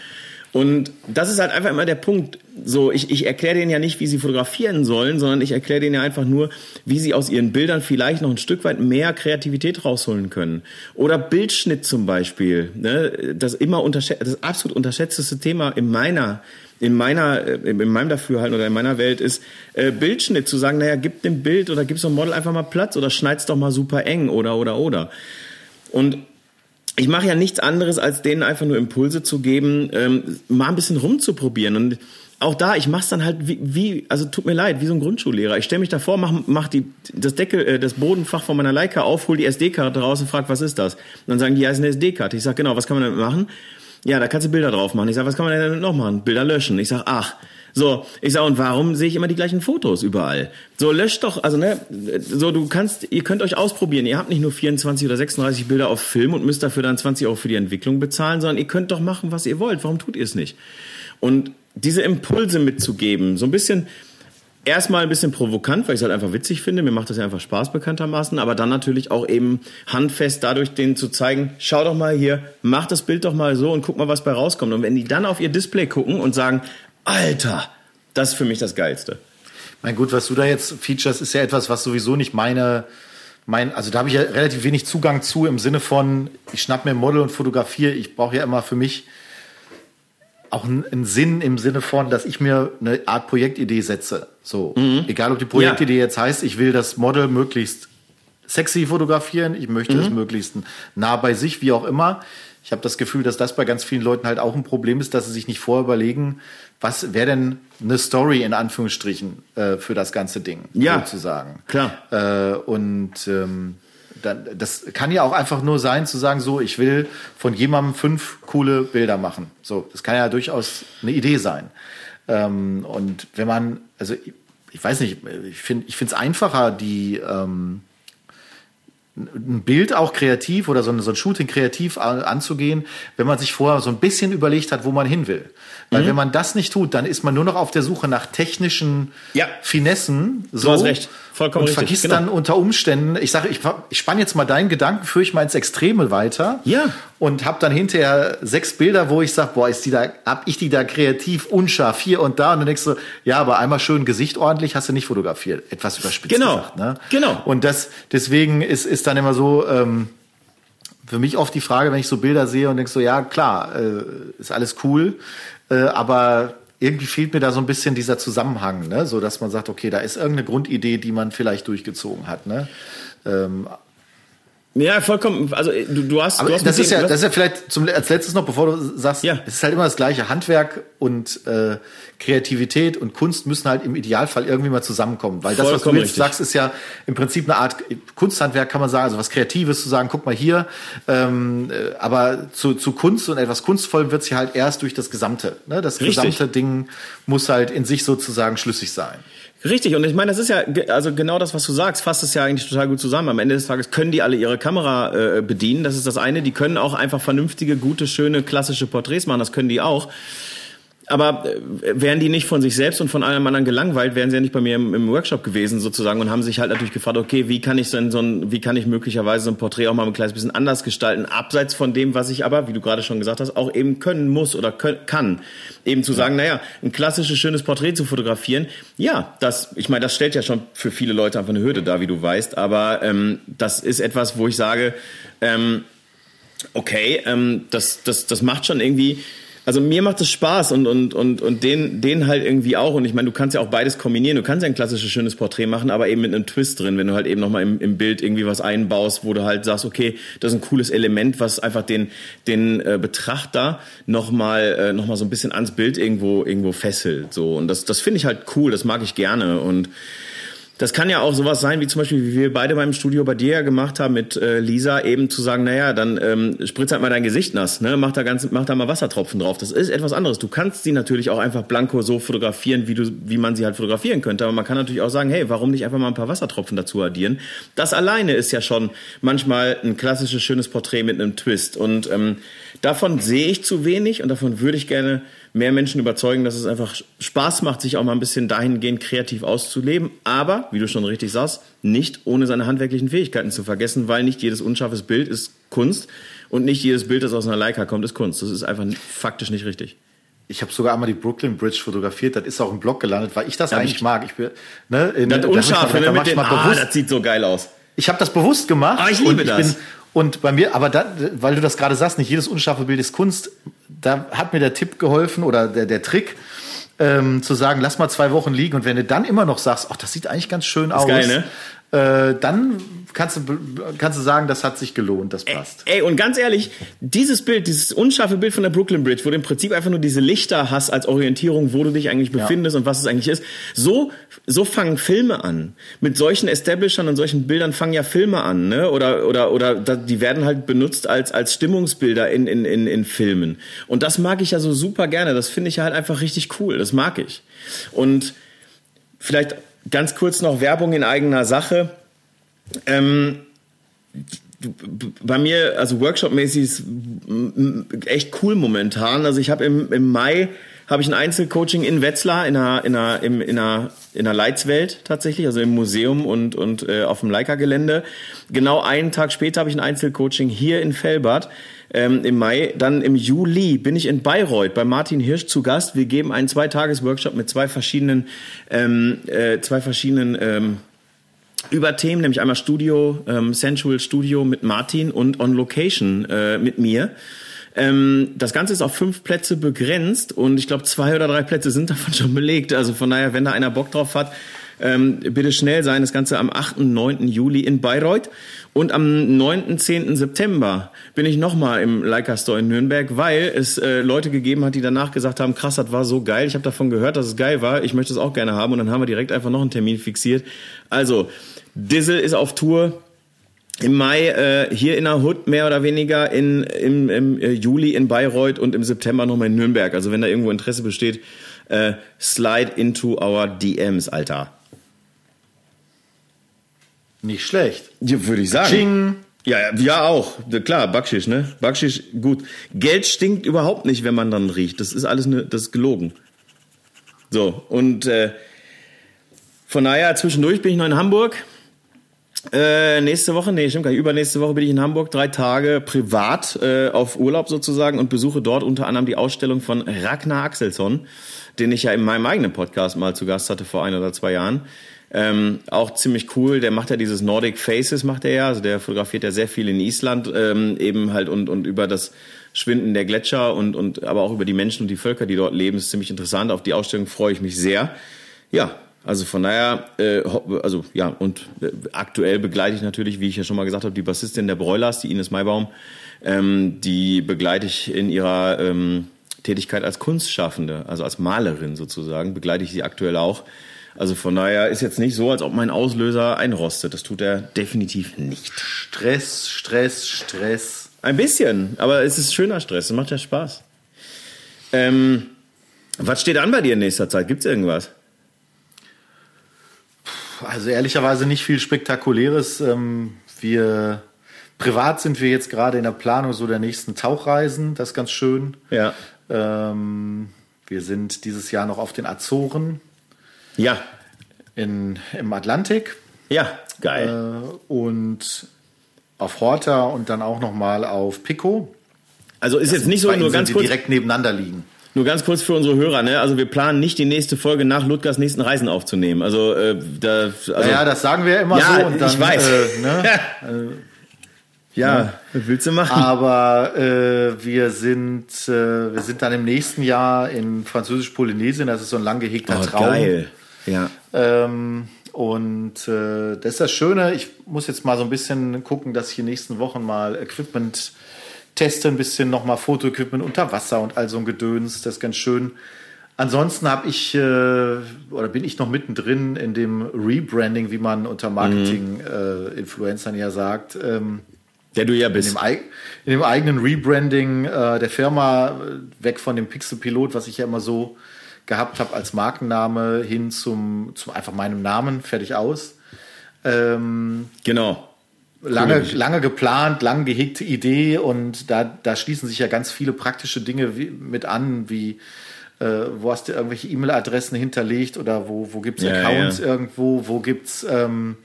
Und das ist halt einfach immer der Punkt. So, ich, ich erkläre denen ja nicht, wie sie fotografieren sollen, sondern ich erkläre denen ja einfach nur, wie sie aus ihren Bildern vielleicht noch ein Stück weit mehr Kreativität rausholen können. Oder Bildschnitt zum Beispiel. Ne? Das immer unterschätzt, das absolut unterschätzteste Thema in meiner in meiner, äh, in meinem Dafürhalten oder in meiner Welt ist, äh, Bildschnitt zu sagen, naja, gib dem Bild oder gib so einem Model einfach mal Platz oder schneid's doch mal super eng oder, oder, oder. Und ich mache ja nichts anderes, als denen einfach nur Impulse zu geben, ähm, mal ein bisschen rumzuprobieren. Und auch da, ich mache es dann halt wie, wie, also tut mir leid, wie so ein Grundschullehrer. Ich stelle mich davor, mach, mach die, das Deckel, äh, das Bodenfach von meiner Leica auf, hol die SD-Karte raus und frag, was ist das? Und dann sagen die, ja, ist eine SD-Karte. Ich sag, genau, was kann man damit machen? Ja, da kannst du Bilder drauf machen. Ich sag, was kann man denn noch machen? Bilder löschen. Ich sag, ach, so, ich sag, und warum sehe ich immer die gleichen Fotos überall? So, löscht doch, also ne, so du kannst, ihr könnt euch ausprobieren. Ihr habt nicht nur 24 oder 36 Bilder auf Film und müsst dafür dann 20 Euro für die Entwicklung bezahlen, sondern ihr könnt doch machen, was ihr wollt. Warum tut ihr es nicht? Und diese Impulse mitzugeben, so ein bisschen, erstmal ein bisschen provokant, weil ich es halt einfach witzig finde. Mir macht das ja einfach Spaß bekanntermaßen, aber dann natürlich auch eben handfest dadurch denen zu zeigen, schau doch mal hier, mach das Bild doch mal so und guck mal, was bei rauskommt. Und wenn die dann auf ihr Display gucken und sagen, Alter, das ist für mich das Geilste. Mein gut, was du da jetzt features, ist ja etwas, was sowieso nicht meine, mein, also da habe ich ja relativ wenig Zugang zu im Sinne von, ich schnapp mir ein Model und fotografiere. Ich brauche ja immer für mich auch einen Sinn im Sinne von, dass ich mir eine Art Projektidee setze. So, mhm. egal ob die Projektidee ja. jetzt heißt, ich will das Model möglichst sexy fotografieren, ich möchte mhm. es möglichst nah bei sich, wie auch immer. Ich habe das Gefühl, dass das bei ganz vielen Leuten halt auch ein Problem ist, dass sie sich nicht vorher überlegen, was wäre denn eine Story in Anführungsstrichen äh, für das ganze Ding, ja, sozusagen. Klar. Äh, und ähm, dann, das kann ja auch einfach nur sein, zu sagen, so, ich will von jemandem fünf coole Bilder machen. So, das kann ja durchaus eine Idee sein. Ähm, und wenn man, also ich, ich weiß nicht, ich finde es einfacher, die ähm, ein Bild auch kreativ oder so ein, so ein Shooting kreativ anzugehen, wenn man sich vorher so ein bisschen überlegt hat, wo man hin will. Weil mhm. wenn man das nicht tut, dann ist man nur noch auf der Suche nach technischen ja. Finessen. So, du hast recht. Vollkommen und vergisst genau. dann unter Umständen, ich sage, ich, ich spann jetzt mal deinen Gedanken, führe ich mal ins Extreme weiter. Ja. Und habe dann hinterher sechs Bilder, wo ich sage, boah, ist die da, hab ich die da kreativ unscharf hier und da. Und dann denkst du, ja, aber einmal schön Gesicht ordentlich hast du nicht fotografiert. Etwas überspitzt genau. gesagt. Ne? Genau. Und das, deswegen ist, ist dann immer so, ähm, für mich oft die Frage, wenn ich so Bilder sehe und denk so, ja, klar, äh, ist alles cool, äh, aber irgendwie fehlt mir da so ein bisschen dieser Zusammenhang, ne? so dass man sagt, okay, da ist irgendeine Grundidee, die man vielleicht durchgezogen hat. Ne? Ähm, ja, vollkommen. Also du, du hast. Aber du hast das ist ja, das ist ja vielleicht zum als letztes noch, bevor du sagst, ja. es ist halt immer das gleiche. Handwerk und äh, Kreativität und Kunst müssen halt im Idealfall irgendwie mal zusammenkommen, weil das, was du jetzt sagst, ist ja im Prinzip eine Art Kunsthandwerk, kann man sagen, also was Kreatives zu sagen. Guck mal hier, ähm, äh, aber zu, zu Kunst und etwas Kunstvollem wird sie halt erst durch das Gesamte. Ne? Das richtig. gesamte Ding muss halt in sich sozusagen schlüssig sein. Richtig, und ich meine, das ist ja also genau das, was du sagst, fasst es ja eigentlich total gut zusammen. Am Ende des Tages können die alle ihre Kamera äh, bedienen. Das ist das eine. Die können auch einfach vernünftige, gute, schöne, klassische Porträts machen. Das können die auch. Aber äh, wären die nicht von sich selbst und von allem anderen gelangweilt, wären sie ja nicht bei mir im, im, Workshop gewesen sozusagen und haben sich halt natürlich gefragt, okay, wie kann ich so ein, wie kann ich möglicherweise so ein Porträt auch mal ein kleines bisschen anders gestalten, abseits von dem, was ich aber, wie du gerade schon gesagt hast, auch eben können muss oder können, kann. Eben zu sagen, naja, ein klassisches, schönes Porträt zu fotografieren, ja, das, ich meine, das stellt ja schon für viele Leute einfach eine Hürde da, wie du weißt, aber ähm, das ist etwas, wo ich sage, ähm, okay, ähm, das, das, das macht schon irgendwie also mir macht es Spaß und, und, und, und den, den halt irgendwie auch. Und ich meine, du kannst ja auch beides kombinieren. Du kannst ja ein klassisches schönes Porträt machen, aber eben mit einem Twist drin, wenn du halt eben nochmal im, im Bild irgendwie was einbaust, wo du halt sagst, okay, das ist ein cooles Element, was einfach den, den äh, Betrachter nochmal äh, noch so ein bisschen ans Bild irgendwo, irgendwo fesselt. So. Und das, das finde ich halt cool, das mag ich gerne. Und Das kann ja auch sowas sein, wie zum Beispiel, wie wir beide beim Studio bei dir ja gemacht haben mit äh, Lisa, eben zu sagen, naja, dann ähm, spritz halt mal dein Gesicht nass, ne? mach, da ganz, mach da mal Wassertropfen drauf. Das ist etwas anderes. Du kannst sie natürlich auch einfach blanko so fotografieren, wie, du, wie man sie halt fotografieren könnte. Aber man kann natürlich auch sagen, hey, warum nicht einfach mal ein paar Wassertropfen dazu addieren? Das alleine ist ja schon manchmal ein klassisches, schönes Porträt mit einem Twist. Und ähm, davon sehe ich zu wenig und davon würde ich gerne mehr Menschen überzeugen, dass es einfach Spaß macht, sich auch mal ein bisschen dahingehend kreativ auszuleben. Aber, wie du schon richtig sagst, nicht ohne seine handwerklichen Fähigkeiten zu vergessen, weil nicht jedes unscharfes Bild ist Kunst und nicht jedes Bild, das aus einer Leica kommt, ist Kunst. Das ist einfach faktisch nicht richtig. Ich habe sogar einmal die Brooklyn Bridge fotografiert. Das ist auch im Blog gelandet, weil ich das ja, eigentlich ich, mag. Ich bin, ne, in, das Unscharfe, ne, mit den, ah, das sieht so geil aus. Ich habe das bewusst gemacht. Ah, ich liebe ich das. Bin, und bei mir, aber da, weil du das gerade sagst, nicht jedes unscharfe Bild ist Kunst. Da hat mir der Tipp geholfen oder der, der Trick, ähm, zu sagen, lass mal zwei Wochen liegen und wenn du dann immer noch sagst, ach, das sieht eigentlich ganz schön aus, geil, ne? äh, dann kannst du, kannst du sagen, das hat sich gelohnt, das passt. Ey, ey, und ganz ehrlich, dieses Bild, dieses unscharfe Bild von der Brooklyn Bridge, wo du im Prinzip einfach nur diese Lichter hast als Orientierung, wo du dich eigentlich befindest ja. und was es eigentlich ist, so, so fangen Filme an. Mit solchen Establishern und solchen Bildern fangen ja Filme an, ne? Oder, oder, oder die werden halt benutzt als, als Stimmungsbilder in, in, in, in Filmen. Und das mag ich ja so super gerne. Das finde ich halt einfach richtig cool. Das mag ich. Und vielleicht Ganz kurz noch Werbung in eigener Sache. Ähm, bei mir, also Workshop-mäßig ist echt cool momentan. Also ich habe im, im Mai habe ich ein Einzelcoaching in Wetzlar in einer, in einer, in einer, in einer Leitzwelt tatsächlich, also im Museum und, und äh, auf dem Leica-Gelände. Genau einen Tag später habe ich ein Einzelcoaching hier in Fellbad ähm, im Mai. Dann im Juli bin ich in Bayreuth bei Martin Hirsch zu Gast. Wir geben einen Zweitages-Workshop mit zwei verschiedenen, ähm, äh, zwei verschiedenen ähm, über Themen, nämlich einmal Studio, ähm, Sensual Studio mit Martin und On Location äh, mit mir. Ähm, das Ganze ist auf fünf Plätze begrenzt und ich glaube zwei oder drei Plätze sind davon schon belegt. Also von daher, wenn da einer Bock drauf hat, ähm, bitte schnell sein. Das Ganze am 8. 9. Juli in Bayreuth. Und am 9. 10. September bin ich nochmal im Leica Store in Nürnberg, weil es äh, Leute gegeben hat, die danach gesagt haben, krass, das war so geil. Ich habe davon gehört, dass es geil war. Ich möchte es auch gerne haben. Und dann haben wir direkt einfach noch einen Termin fixiert. Also, Dizzle ist auf Tour. Im Mai äh, hier in der Hood mehr oder weniger, in, im, im äh, Juli in Bayreuth und im September nochmal in Nürnberg. Also wenn da irgendwo Interesse besteht, äh, slide into our DMs, Alter. Nicht schlecht. Ja, würde ich sagen. Ching. Ja, ja, auch. Klar, Backschisch, ne? Backschisch, gut. Geld stinkt überhaupt nicht, wenn man dann riecht. Das ist alles ne, das ist gelogen. So, und äh, von daher, zwischendurch bin ich noch in Hamburg. Äh, nächste Woche, nee, stimmt gar nicht. Übernächste Woche bin ich in Hamburg, drei Tage privat äh, auf Urlaub sozusagen und besuche dort unter anderem die Ausstellung von Ragnar Axelsson, den ich ja in meinem eigenen Podcast mal zu Gast hatte vor ein oder zwei Jahren. Ähm, auch ziemlich cool. Der macht ja dieses Nordic Faces, macht er ja. Also der fotografiert ja sehr viel in Island ähm, eben halt und, und über das Schwinden der Gletscher und, und aber auch über die Menschen und die Völker, die dort leben, ist ziemlich interessant. Auf die Ausstellung freue ich mich sehr. Ja, also von daher, äh, also ja, und äh, aktuell begleite ich natürlich, wie ich ja schon mal gesagt habe, die Bassistin der Broilers, die Ines Maibaum, ähm, die begleite ich in ihrer ähm, Tätigkeit als Kunstschaffende, also als Malerin sozusagen, begleite ich sie aktuell auch. Also von daher ist jetzt nicht so, als ob mein Auslöser einrostet. Das tut er definitiv nicht. Stress, Stress, Stress. Ein bisschen, aber es ist schöner Stress. Es macht ja Spaß. Ähm, was steht an bei dir in nächster Zeit? Gibt es irgendwas? Also ehrlicherweise nicht viel Spektakuläres. Ähm, wir privat sind wir jetzt gerade in der Planung so der nächsten Tauchreisen. Das ist ganz schön. Ja. Ähm, wir sind dieses Jahr noch auf den Azoren. Ja. In, Im Atlantik. Ja, geil. Äh, und auf Horta und dann auch nochmal auf Pico. Also ist das jetzt nicht so nur ganz kurz. Direkt nebeneinander liegen. Nur ganz kurz für unsere Hörer, ne? Also wir planen nicht die nächste Folge nach Ludgers nächsten Reisen aufzunehmen. Also äh, da. Also, naja, das sagen wir immer ja, so. Und dann, ich weiß. Äh, ne? ja, ja, was willst du machen? Aber äh, wir sind äh, wir sind dann im nächsten Jahr in Französisch-Polynesien. Das ist so ein lang gehegter oh, Traum. Geil. Ja. Ähm, und äh, das ist das Schöne. Ich muss jetzt mal so ein bisschen gucken, dass ich in den nächsten Wochen mal Equipment teste, ein bisschen nochmal Fotoequipment unter Wasser und all so ein Gedöns. Das ist ganz schön. Ansonsten habe ich äh, oder bin ich noch mittendrin in dem Rebranding, wie man unter Marketing-Influencern ja sagt. Ähm, der du ja in bist. dem, eig- in dem eigenen Rebranding äh, der Firma, äh, weg von dem Pixel-Pilot, was ich ja immer so gehabt habe als Markenname, hin zum, zum einfach meinem Namen, fertig aus. Ähm, Genau. lange, lange geplant, lang gehegte Idee und da, da schließen sich ja ganz viele praktische Dinge wie, mit an, wie äh, wo hast du irgendwelche E-Mail-Adressen hinterlegt oder wo, wo gibt es Ja, Accounts ja. irgendwo, wo gibt es ähm,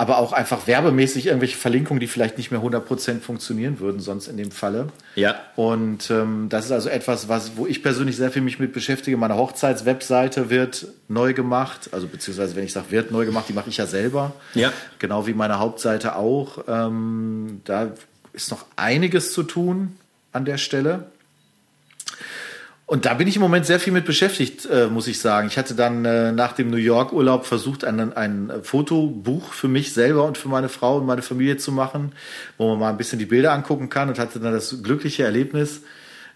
aber auch einfach werbemäßig irgendwelche Verlinkungen, die vielleicht nicht mehr 100% funktionieren würden, sonst in dem Falle. Ja. Und ähm, das ist also etwas, was, wo ich persönlich sehr viel mich mit beschäftige. Meine Hochzeitswebseite wird neu gemacht, also beziehungsweise wenn ich sage, wird neu gemacht, die mache ich ja selber. Ja. Genau wie meine Hauptseite auch. Ähm, da ist noch einiges zu tun an der Stelle. Und da bin ich im Moment sehr viel mit beschäftigt, äh, muss ich sagen. Ich hatte dann äh, nach dem New York-Urlaub versucht, ein, ein Fotobuch für mich selber und für meine Frau und meine Familie zu machen, wo man mal ein bisschen die Bilder angucken kann und hatte dann das glückliche Erlebnis,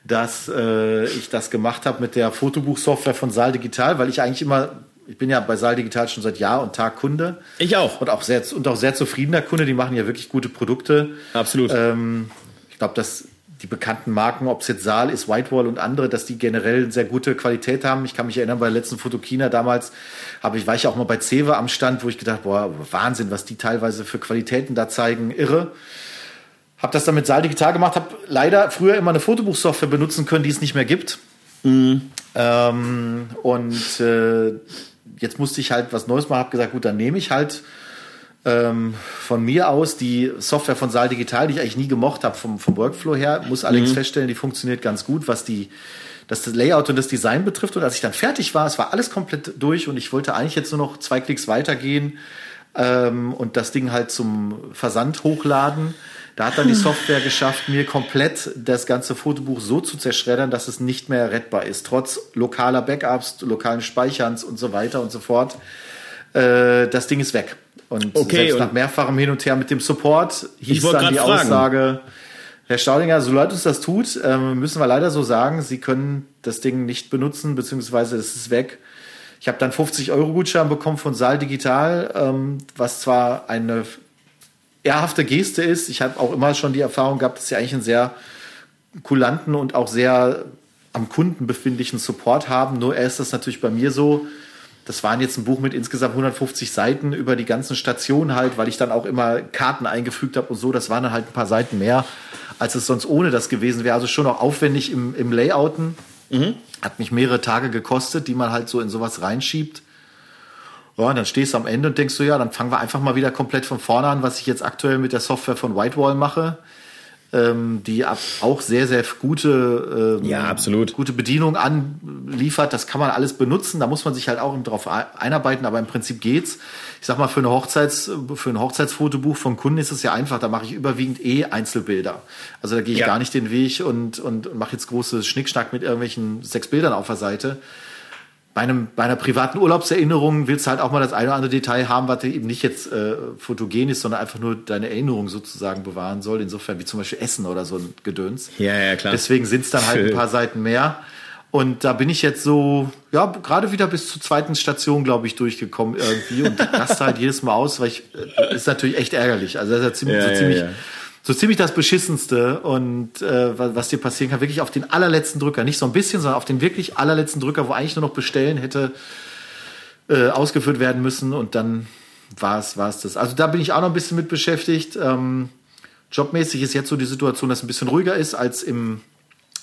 dass äh, ich das gemacht habe mit der Fotobuchsoftware von Saal Digital, weil ich eigentlich immer, ich bin ja bei Saal Digital schon seit Jahr und Tag Kunde Ich auch. und auch sehr, und auch sehr zufriedener Kunde. Die machen ja wirklich gute Produkte. Absolut. Ähm, ich glaube, dass die bekannten Marken, ob es jetzt Saal ist, Whitewall und andere, dass die generell sehr gute Qualität haben. Ich kann mich erinnern, bei der letzten Fotokina damals habe ich, war ich auch mal bei Cewe am Stand, wo ich gedacht, boah, Wahnsinn, was die teilweise für Qualitäten da zeigen, irre. Habe das dann mit Saal Digital gemacht, habe leider früher immer eine Fotobuchsoftware benutzen können, die es nicht mehr gibt. Ähm, und äh, jetzt musste ich halt was Neues machen, habe gesagt, gut, dann nehme ich halt ähm, von mir aus die Software von Saal Digital, die ich eigentlich nie gemocht habe vom, vom Workflow her, muss allerdings feststellen, die funktioniert ganz gut, was die das Layout und das Design betrifft. Und als ich dann fertig war, es war alles komplett durch und ich wollte eigentlich jetzt nur noch zwei Klicks weitergehen ähm, und das Ding halt zum Versand hochladen. Da hat dann die Software geschafft, mir komplett das ganze Fotobuch so zu zerschreddern, dass es nicht mehr rettbar ist, trotz lokaler Backups, lokalen Speicherns und so weiter und so fort. Äh, das Ding ist weg. Und Okay, selbst und- nach mehrfachem Hin und Her mit dem Support hieß dann die fragen. Aussage, Herr Staudinger, so leid uns das tut, ähm, müssen wir leider so sagen, Sie können das Ding nicht benutzen, beziehungsweise es ist weg. Ich habe dann 50 Euro Gutschein bekommen von Saal Digital, ähm, was zwar eine ehrhafte Geste ist. Ich habe auch immer schon die Erfahrung gehabt, dass sie eigentlich einen sehr kulanten und auch sehr am Kunden befindlichen Support haben. Nur er ist das natürlich bei mir so. Das waren jetzt ein Buch mit insgesamt 150 Seiten über die ganzen Stationen halt, weil ich dann auch immer Karten eingefügt habe und so. Das waren dann halt ein paar Seiten mehr, als es sonst ohne das gewesen wäre. Also schon auch aufwendig im, im Layouten. Hat mich mehrere Tage gekostet, die man halt so in sowas reinschiebt. Ja, und dann stehst du am Ende und denkst du, ja, dann fangen wir einfach mal wieder komplett von vorne an, was ich jetzt aktuell mit der Software von Whitewall mache, ähm, die ab- auch sehr, sehr gute, ähm, Ja, absolut. gute Bedienung anliefert. Das kann man alles benutzen. Da muss man sich halt auch drauf ein- einarbeiten, aber im Prinzip geht's. Ich sag mal, für, eine Hochzeits, für ein Hochzeitsfotobuch vom Kunden ist es ja einfach. Da mache ich überwiegend eh Einzelbilder. Also da gehe ich Ja. gar nicht den Weg und, und, und mache jetzt große Schnickschnack mit irgendwelchen sechs Bildern auf der Seite bei, einem, bei einer privaten Urlaubserinnerung willst du halt auch mal das eine oder andere Detail haben, was eben nicht jetzt äh, fotogen ist, sondern einfach nur deine Erinnerung sozusagen bewahren soll. Insofern wie zum Beispiel Essen oder so ein Gedöns. Ja, ja, klar. Deswegen sind es dann halt ein Schön. paar Seiten mehr. Und da bin ich jetzt so, ja, gerade wieder bis zur zweiten Station, glaube ich, durchgekommen irgendwie und raste halt jedes Mal aus, weil ich, äh, ist natürlich echt ärgerlich. Also das ist ja ziemlich, Ja, so ja, ziemlich, ja. So ziemlich das Beschissenste und äh, was, dir passieren kann, wirklich auf den allerletzten Drücker, nicht so ein bisschen, sondern auf den wirklich allerletzten Drücker, wo eigentlich nur noch bestellen hätte äh, ausgeführt werden müssen und dann war es war es das. Also da bin ich auch noch ein bisschen mit beschäftigt. Ähm, jobmäßig ist jetzt so die Situation, dass es ein bisschen ruhiger ist als im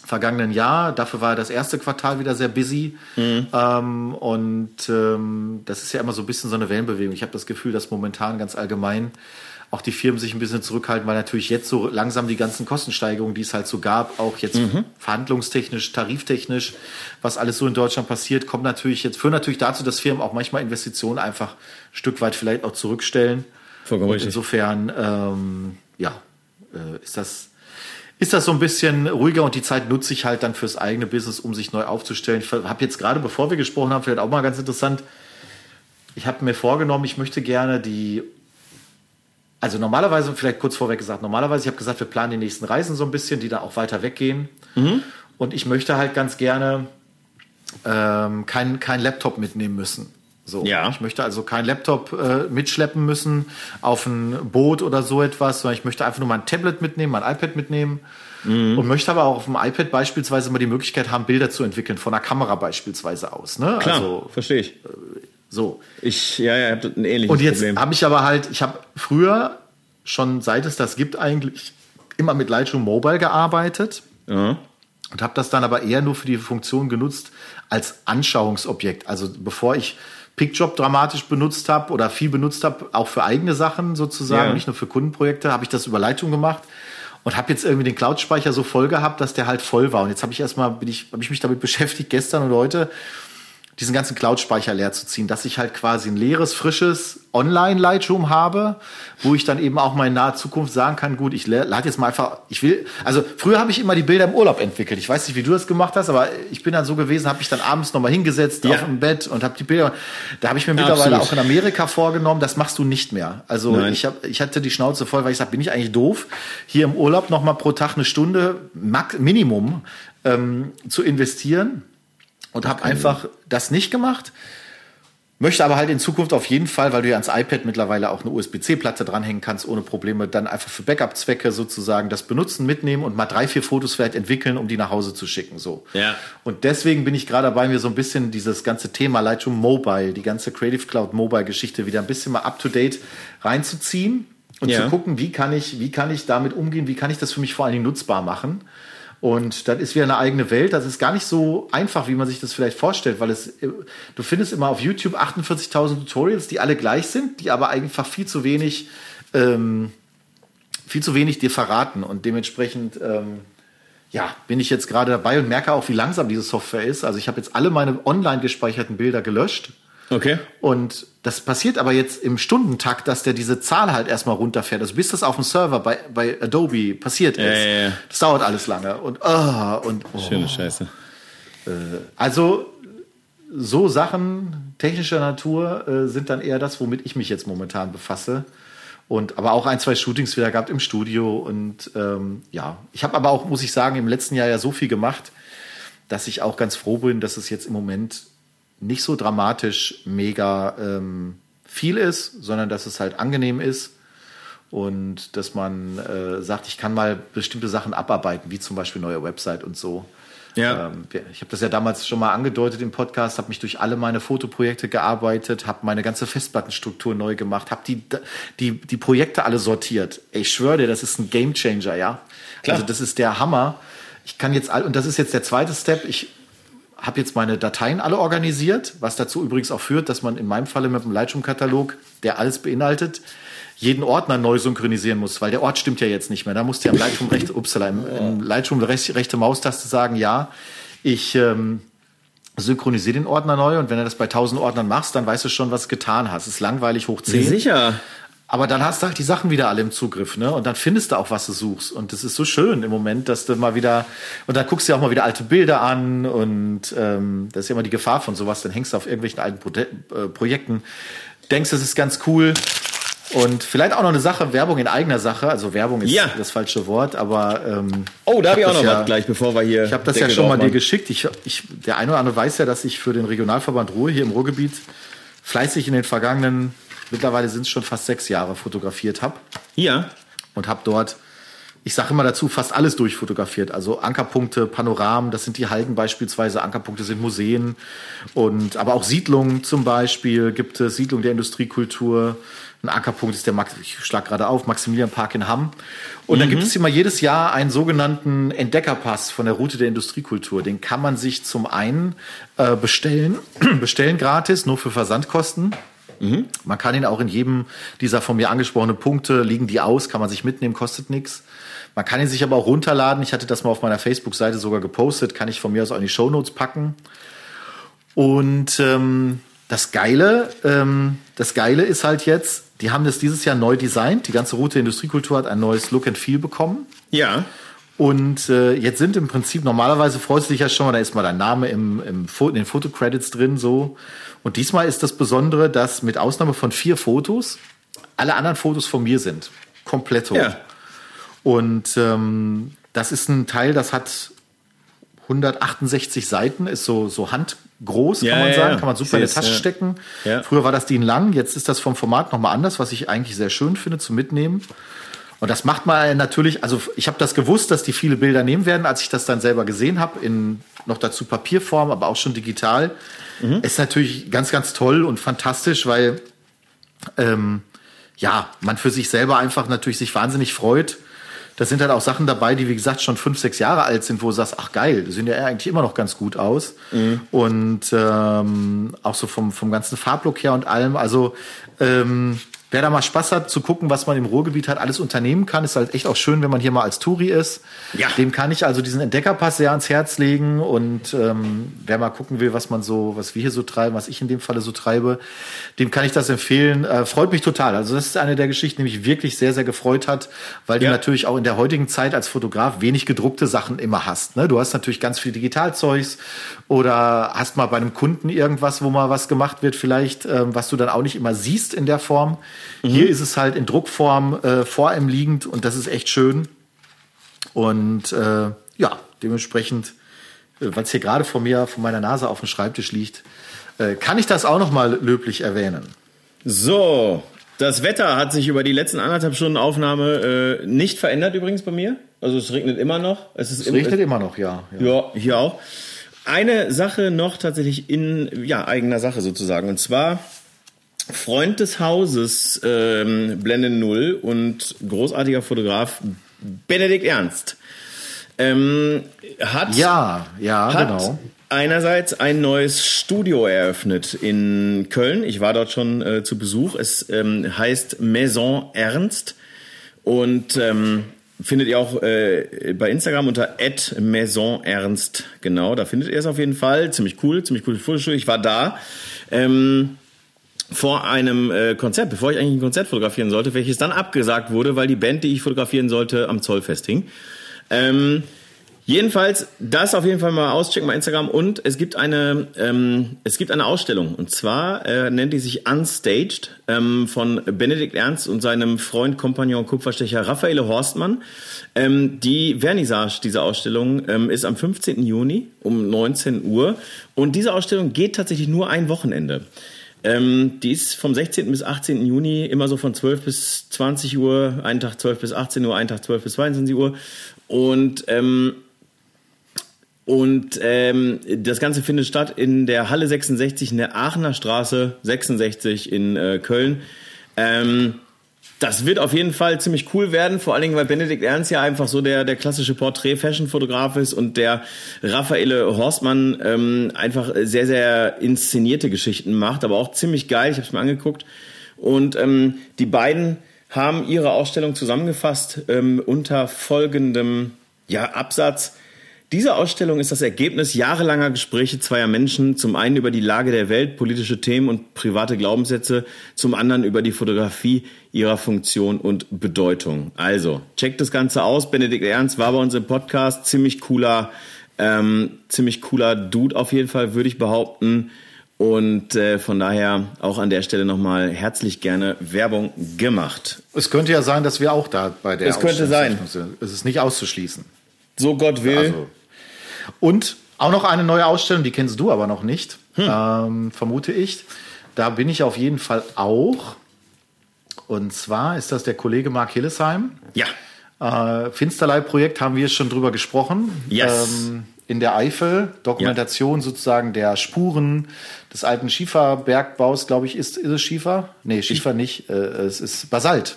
vergangenen Jahr. Dafür war das erste Quartal wieder sehr busy. Ähm, und ähm, das ist ja immer so ein bisschen so eine Wellenbewegung. Ich habe das Gefühl, dass momentan ganz allgemein auch die Firmen sich ein bisschen zurückhalten, weil natürlich jetzt so langsam die ganzen Kostensteigerungen, die es halt so gab, auch jetzt verhandlungstechnisch, tariftechnisch, was alles so in Deutschland passiert, kommt natürlich jetzt, führen natürlich dazu, dass Firmen auch manchmal Investitionen einfach ein Stück weit vielleicht auch zurückstellen. Vollkommen richtig. insofern, ähm, ja, äh, ist das ist das so ein bisschen ruhiger und die Zeit nutze ich halt dann fürs eigene Business, um sich neu aufzustellen. Ich habe jetzt gerade, bevor wir gesprochen haben, vielleicht auch mal ganz interessant, ich habe mir vorgenommen, ich möchte gerne die, also normalerweise, vielleicht kurz vorweg gesagt, normalerweise, ich habe gesagt, wir planen die nächsten Reisen so ein bisschen, die da auch weiter weggehen. Und ich möchte halt ganz gerne ähm, kein, kein Laptop mitnehmen müssen. So. Ja. Ich möchte also kein Laptop äh, mitschleppen müssen auf ein Boot oder so etwas, sondern ich möchte einfach nur mein Tablet mitnehmen, mein iPad mitnehmen Mhm. und möchte aber auch auf dem iPad beispielsweise mal die Möglichkeit haben, Bilder zu entwickeln, von einer Kamera beispielsweise aus. Ne? Klar, Also verstehe ich. So. Ich, ja, ja, habt ein ähnliches Und jetzt habe ich aber halt, ich habe früher schon seit es das gibt eigentlich immer mit Lightroom Mobile gearbeitet Ja. und habe das dann aber eher nur für die Funktion genutzt als Anschauungsobjekt. Also bevor ich PickJob dramatisch benutzt habe oder viel benutzt habe, auch für eigene Sachen sozusagen, Ja. nicht nur für Kundenprojekte, habe ich das über Lightroom gemacht und habe jetzt irgendwie den Cloud-Speicher so voll gehabt, dass der halt voll war. Und jetzt habe ich erstmal, bin ich, habe ich mich damit beschäftigt, gestern und heute diesen ganzen Cloud-Speicher leer zu ziehen, dass ich halt quasi ein leeres, frisches Online-Lightroom habe, wo ich dann eben auch mal in naher Zukunft sagen kann, gut, ich lade jetzt mal einfach, ich will, also früher habe ich immer die Bilder im Urlaub entwickelt. Ich weiß nicht, wie du das gemacht hast, aber ich bin dann so gewesen, habe mich dann abends nochmal hingesetzt Ja. auf dem Bett und habe die Bilder, da habe ich mir mittlerweile Absolut. auch in Amerika vorgenommen, das machst du nicht mehr. Also Nein. ich, hab, ich hatte die Schnauze voll, weil ich sag, bin ich eigentlich doof, hier im Urlaub nochmal pro Tag eine Stunde Max, Minimum ähm, zu investieren und habe einfach das nicht gemacht. Möchte aber halt in Zukunft auf jeden Fall, weil du ja ans iPad mittlerweile auch eine USB-C-Platte dranhängen kannst, ohne Probleme, dann einfach für Backup-Zwecke sozusagen das benutzen, mitnehmen und mal drei, vier Fotos vielleicht entwickeln, um die nach Hause zu schicken. So. Ja. Und deswegen bin ich gerade dabei, mir so ein bisschen dieses ganze Thema Lightroom Mobile, die ganze Creative Cloud Mobile Geschichte wieder ein bisschen mal up to date reinzuziehen und Ja. zu gucken, wie kann ich, wie kann ich damit umgehen, wie kann ich das für mich vor allen Dingen nutzbar machen. Und das ist wieder eine eigene Welt. Das ist gar nicht so einfach, wie man sich das vielleicht vorstellt, weil es, du findest immer auf YouTube 48.000 Tutorials, die alle gleich sind, die aber einfach viel zu wenig, ähm, viel zu wenig dir verraten. Und dementsprechend, ähm, ja, bin ich jetzt gerade dabei und merke auch, wie langsam diese Software ist. Also ich habe jetzt alle meine online gespeicherten Bilder gelöscht. Okay. Und das passiert aber jetzt im Stundentakt, dass der diese Zahl halt erstmal runterfährt. Also bis das auf dem Server bei, bei Adobe passiert ist. ja, ja. Das dauert alles lange. Und, ah, und oh. Schöne Scheiße. also so Sachen technischer Natur äh, sind dann eher das, womit ich mich jetzt momentan befasse. Und aber auch ein, zwei Shootings wieder gehabt im Studio. Und ähm, ja, ich habe aber auch, muss ich sagen, im letzten Jahr ja so viel gemacht, dass ich auch ganz froh bin, dass es jetzt im Moment nicht so dramatisch mega ähm, viel ist, sondern dass es halt angenehm ist und dass man äh, sagt, ich kann mal bestimmte Sachen abarbeiten, wie zum Beispiel neue Website und so. Ja. Ähm, ich habe das ja damals schon mal angedeutet im Podcast, habe mich durch alle meine Fotoprojekte gearbeitet, habe meine ganze Festplattenstruktur neu gemacht, habe die, die, die Projekte alle sortiert. Ich schwöre dir, das ist ein Gamechanger, ja. Klar. Also das ist der Hammer. Ich kann jetzt all, und das ist jetzt der zweite Step. Ich habe jetzt meine Dateien alle organisiert, was dazu übrigens auch führt, dass man in meinem Falle mit dem Lightroom-Katalog, der alles beinhaltet, jeden Ordner neu synchronisieren muss, weil der Ort stimmt ja jetzt nicht mehr. Da musst du ja im Lightroom rechte, upsala, im, im Lightroom rechte, rechte Maustaste sagen, ja, ich ähm, synchronisiere den Ordner neu und wenn du das bei 1000 Ordnern machst, dann weißt du schon, was du getan hast. Es ist langweilig hoch 10. Sicher. Aber dann hast du halt die Sachen wieder alle im Zugriff, ne? Und dann findest du auch, was du suchst. Und das ist so schön im Moment, dass du mal wieder, und dann guckst du dir auch mal wieder alte Bilder an und ähm, das ist ja immer die Gefahr von sowas, dann hängst du auf irgendwelchen alten Pro äh, Projekten, denkst, das ist ganz cool. Und vielleicht auch noch eine Sache, Werbung in eigener Sache. Also Werbung ist Ja. das falsche Wort, aber ähm, Oh, da habe ich auch noch ja- was gleich, bevor wir hier. ich habe das ja schon mal dir geschickt. Ich, ich, der eine oder andere weiß ja, dass ich für den Regionalverband Ruhr hier im Ruhrgebiet fleißig in den vergangenen, mittlerweile sind es schon fast sechs Jahre, fotografiert habe Ja. und habe dort, ich sage immer dazu, fast alles durchfotografiert. Also Ankerpunkte, Panoramen, das sind die Halden beispielsweise, Ankerpunkte sind Museen und aber auch Siedlungen zum Beispiel gibt es, Siedlung der Industriekultur. Ein Ankerpunkt ist der, Max, ich schlag gerade auf, Maximilianpark in Hamm. Und dann gibt es immer jedes Jahr einen sogenannten Entdeckerpass von der Route der Industriekultur. Den kann man sich zum einen äh, bestellen, bestellen gratis, nur für Versandkosten. Man kann ihn auch in jedem dieser von mir angesprochenen Punkte, liegen die aus, kann man sich mitnehmen, kostet nichts. Man kann ihn sich aber auch runterladen. Ich hatte das mal auf meiner Facebook-Seite sogar gepostet, kann ich von mir aus auch in die Shownotes packen. Und ähm, das Geile, ähm, das Geile ist halt jetzt, die haben das dieses Jahr neu designt. Die ganze Route Industriekultur hat ein neues Look and Feel bekommen. Ja. Und äh, jetzt sind im Prinzip, normalerweise freust du dich ja schon mal, da ist mal dein Name im, im in den Fotocredits drin so. Und diesmal ist das Besondere, dass mit Ausnahme von vier Fotos alle anderen Fotos von mir sind. Komplett hoch. Ja. Und ähm, das ist ein Teil, das hat 168 Seiten, ist so, so handgroß, Ja, kann man sagen. ja. Kann man super in die Tasche stecken. Früher war das DIN lang, jetzt ist das vom Format nochmal anders, was ich eigentlich sehr schön finde zum Mitnehmen. Und das macht man natürlich, also ich habe das gewusst, dass die viele Bilder nehmen werden, als ich das dann selber gesehen habe, in noch dazu Papierform, aber auch schon digital. Ist natürlich ganz, ganz toll und fantastisch, weil ähm, ja, man für sich selber einfach natürlich sich wahnsinnig freut. Da sind halt auch Sachen dabei, die wie gesagt schon fünf, sechs Jahre alt sind, wo du sagst, ach geil, die sehen ja eigentlich immer noch ganz gut aus. Und ähm, auch so vom, vom ganzen Farblook her und allem. Also ähm, wer da mal Spaß hat zu gucken, was man im Ruhrgebiet halt alles unternehmen kann, ist halt echt auch schön, wenn man hier mal als Touri ist. Ja. Dem kann ich also diesen Entdeckerpass sehr ans Herz legen und ähm, wer mal gucken will, was man so, was wir hier so treiben, was ich in dem Falle so treibe, dem kann ich das empfehlen. Äh, freut mich total. Also das ist eine der Geschichten, die mich wirklich sehr, sehr gefreut hat, weil du Ja. natürlich auch in der heutigen Zeit als Fotograf wenig gedruckte Sachen immer hast. Ne? Du hast natürlich ganz viel Digitalzeugs oder hast mal bei einem Kunden irgendwas, wo mal was gemacht wird, vielleicht, ähm, was du dann auch nicht immer siehst in der Form. Hier ist es halt in Druckform äh, vor einem liegend und das ist echt schön. Und äh, ja, dementsprechend, äh, weil es hier gerade vor mir, vor meiner Nase auf dem Schreibtisch liegt, äh, kann ich das auch noch mal löblich erwähnen. So, das Wetter hat sich über die letzten anderthalb Stunden Aufnahme äh, nicht verändert übrigens bei mir. Also es regnet immer noch. Es, ist Es regnet immer noch, ja. ja. Ja, hier auch. Eine Sache noch tatsächlich in ja, eigener Sache sozusagen. Und zwar Freund des Hauses ähm, Blende Null und großartiger Fotograf Benedikt Ernst ähm, hat, Ja, ja, hat genau. einerseits ein neues Studio eröffnet in Köln. Ich war dort schon äh, zu Besuch. Es ähm, heißt Maison Ernst und ähm, findet ihr auch äh, bei Instagram unter @maisonernst. Genau, da findet ihr es auf jeden Fall. Ziemlich cool, ziemlich cooles Fotostudio. Ich war da. Ähm, vor einem äh, Konzert, bevor ich eigentlich ein Konzert fotografieren sollte, welches dann abgesagt wurde, weil die Band, die ich fotografieren sollte, am Zollfest hing. Ähm, jedenfalls, das auf jeden Fall mal auschecken bei Instagram und es gibt eine, ähm, es gibt eine Ausstellung und zwar äh, nennt die sich Unstaged ähm, von Benedikt Ernst und seinem Freund, Kompagnon, Kupferstecher Raffaele Horstmann. Ähm, die Vernissage dieser Ausstellung ähm, ist am 15. Juni um 19 Uhr und diese Ausstellung geht tatsächlich nur ein Wochenende. Ähm, die ist vom 16. bis 18. Juni immer so von 12 bis 20 Uhr, einen Tag 12 bis 18 Uhr, einen Tag 12 bis 22 Uhr. Und, ähm, und ähm, das Ganze findet statt in der Halle 66 in der Aachener Straße 66 in äh, Köln. Ähm, das wird auf jeden Fall ziemlich cool werden, vor allen Dingen, weil Benedikt Ernst ja einfach so der, der klassische Porträt-Fashion-Fotograf ist und der Raffaele Horstmann ähm, einfach sehr, sehr inszenierte Geschichten macht, aber auch ziemlich geil. Ich habe es mir angeguckt. Und ähm, die beiden haben ihre Ausstellung zusammengefasst ähm, unter folgendem ja, Absatz. Diese Ausstellung ist das Ergebnis jahrelanger Gespräche zweier Menschen, zum einen über die Lage der Welt, politische Themen und private Glaubenssätze, zum anderen über die Fotografie, ihrer Funktion und Bedeutung. Also, checkt das Ganze aus. Benedikt Ernst war bei uns im Podcast. Ziemlich cooler, ähm, ziemlich cooler Dude auf jeden Fall, würde ich behaupten. Und äh, von daher auch an der Stelle nochmal herzlich gerne Werbung gemacht. Es könnte ja sein, dass wir auch da bei der Es könnte Ausstellungsöffnung sind. Es ist nicht auszuschließen. So Gott will. Also. Und auch noch eine neue Ausstellung, die kennst du aber noch nicht, ähm, vermute ich. Da bin ich auf jeden Fall auch. Und zwar ist das der Kollege Mark Hillesheim. ja. Äh, Finsterlei-Projekt haben wir schon drüber gesprochen. Yes. Ähm, in der Eifel, Dokumentation sozusagen der Spuren des alten Schieferbergbaus, glaube ich, ist, ist es Schiefer? Nee, Schiefer nicht, äh, es ist Basalt.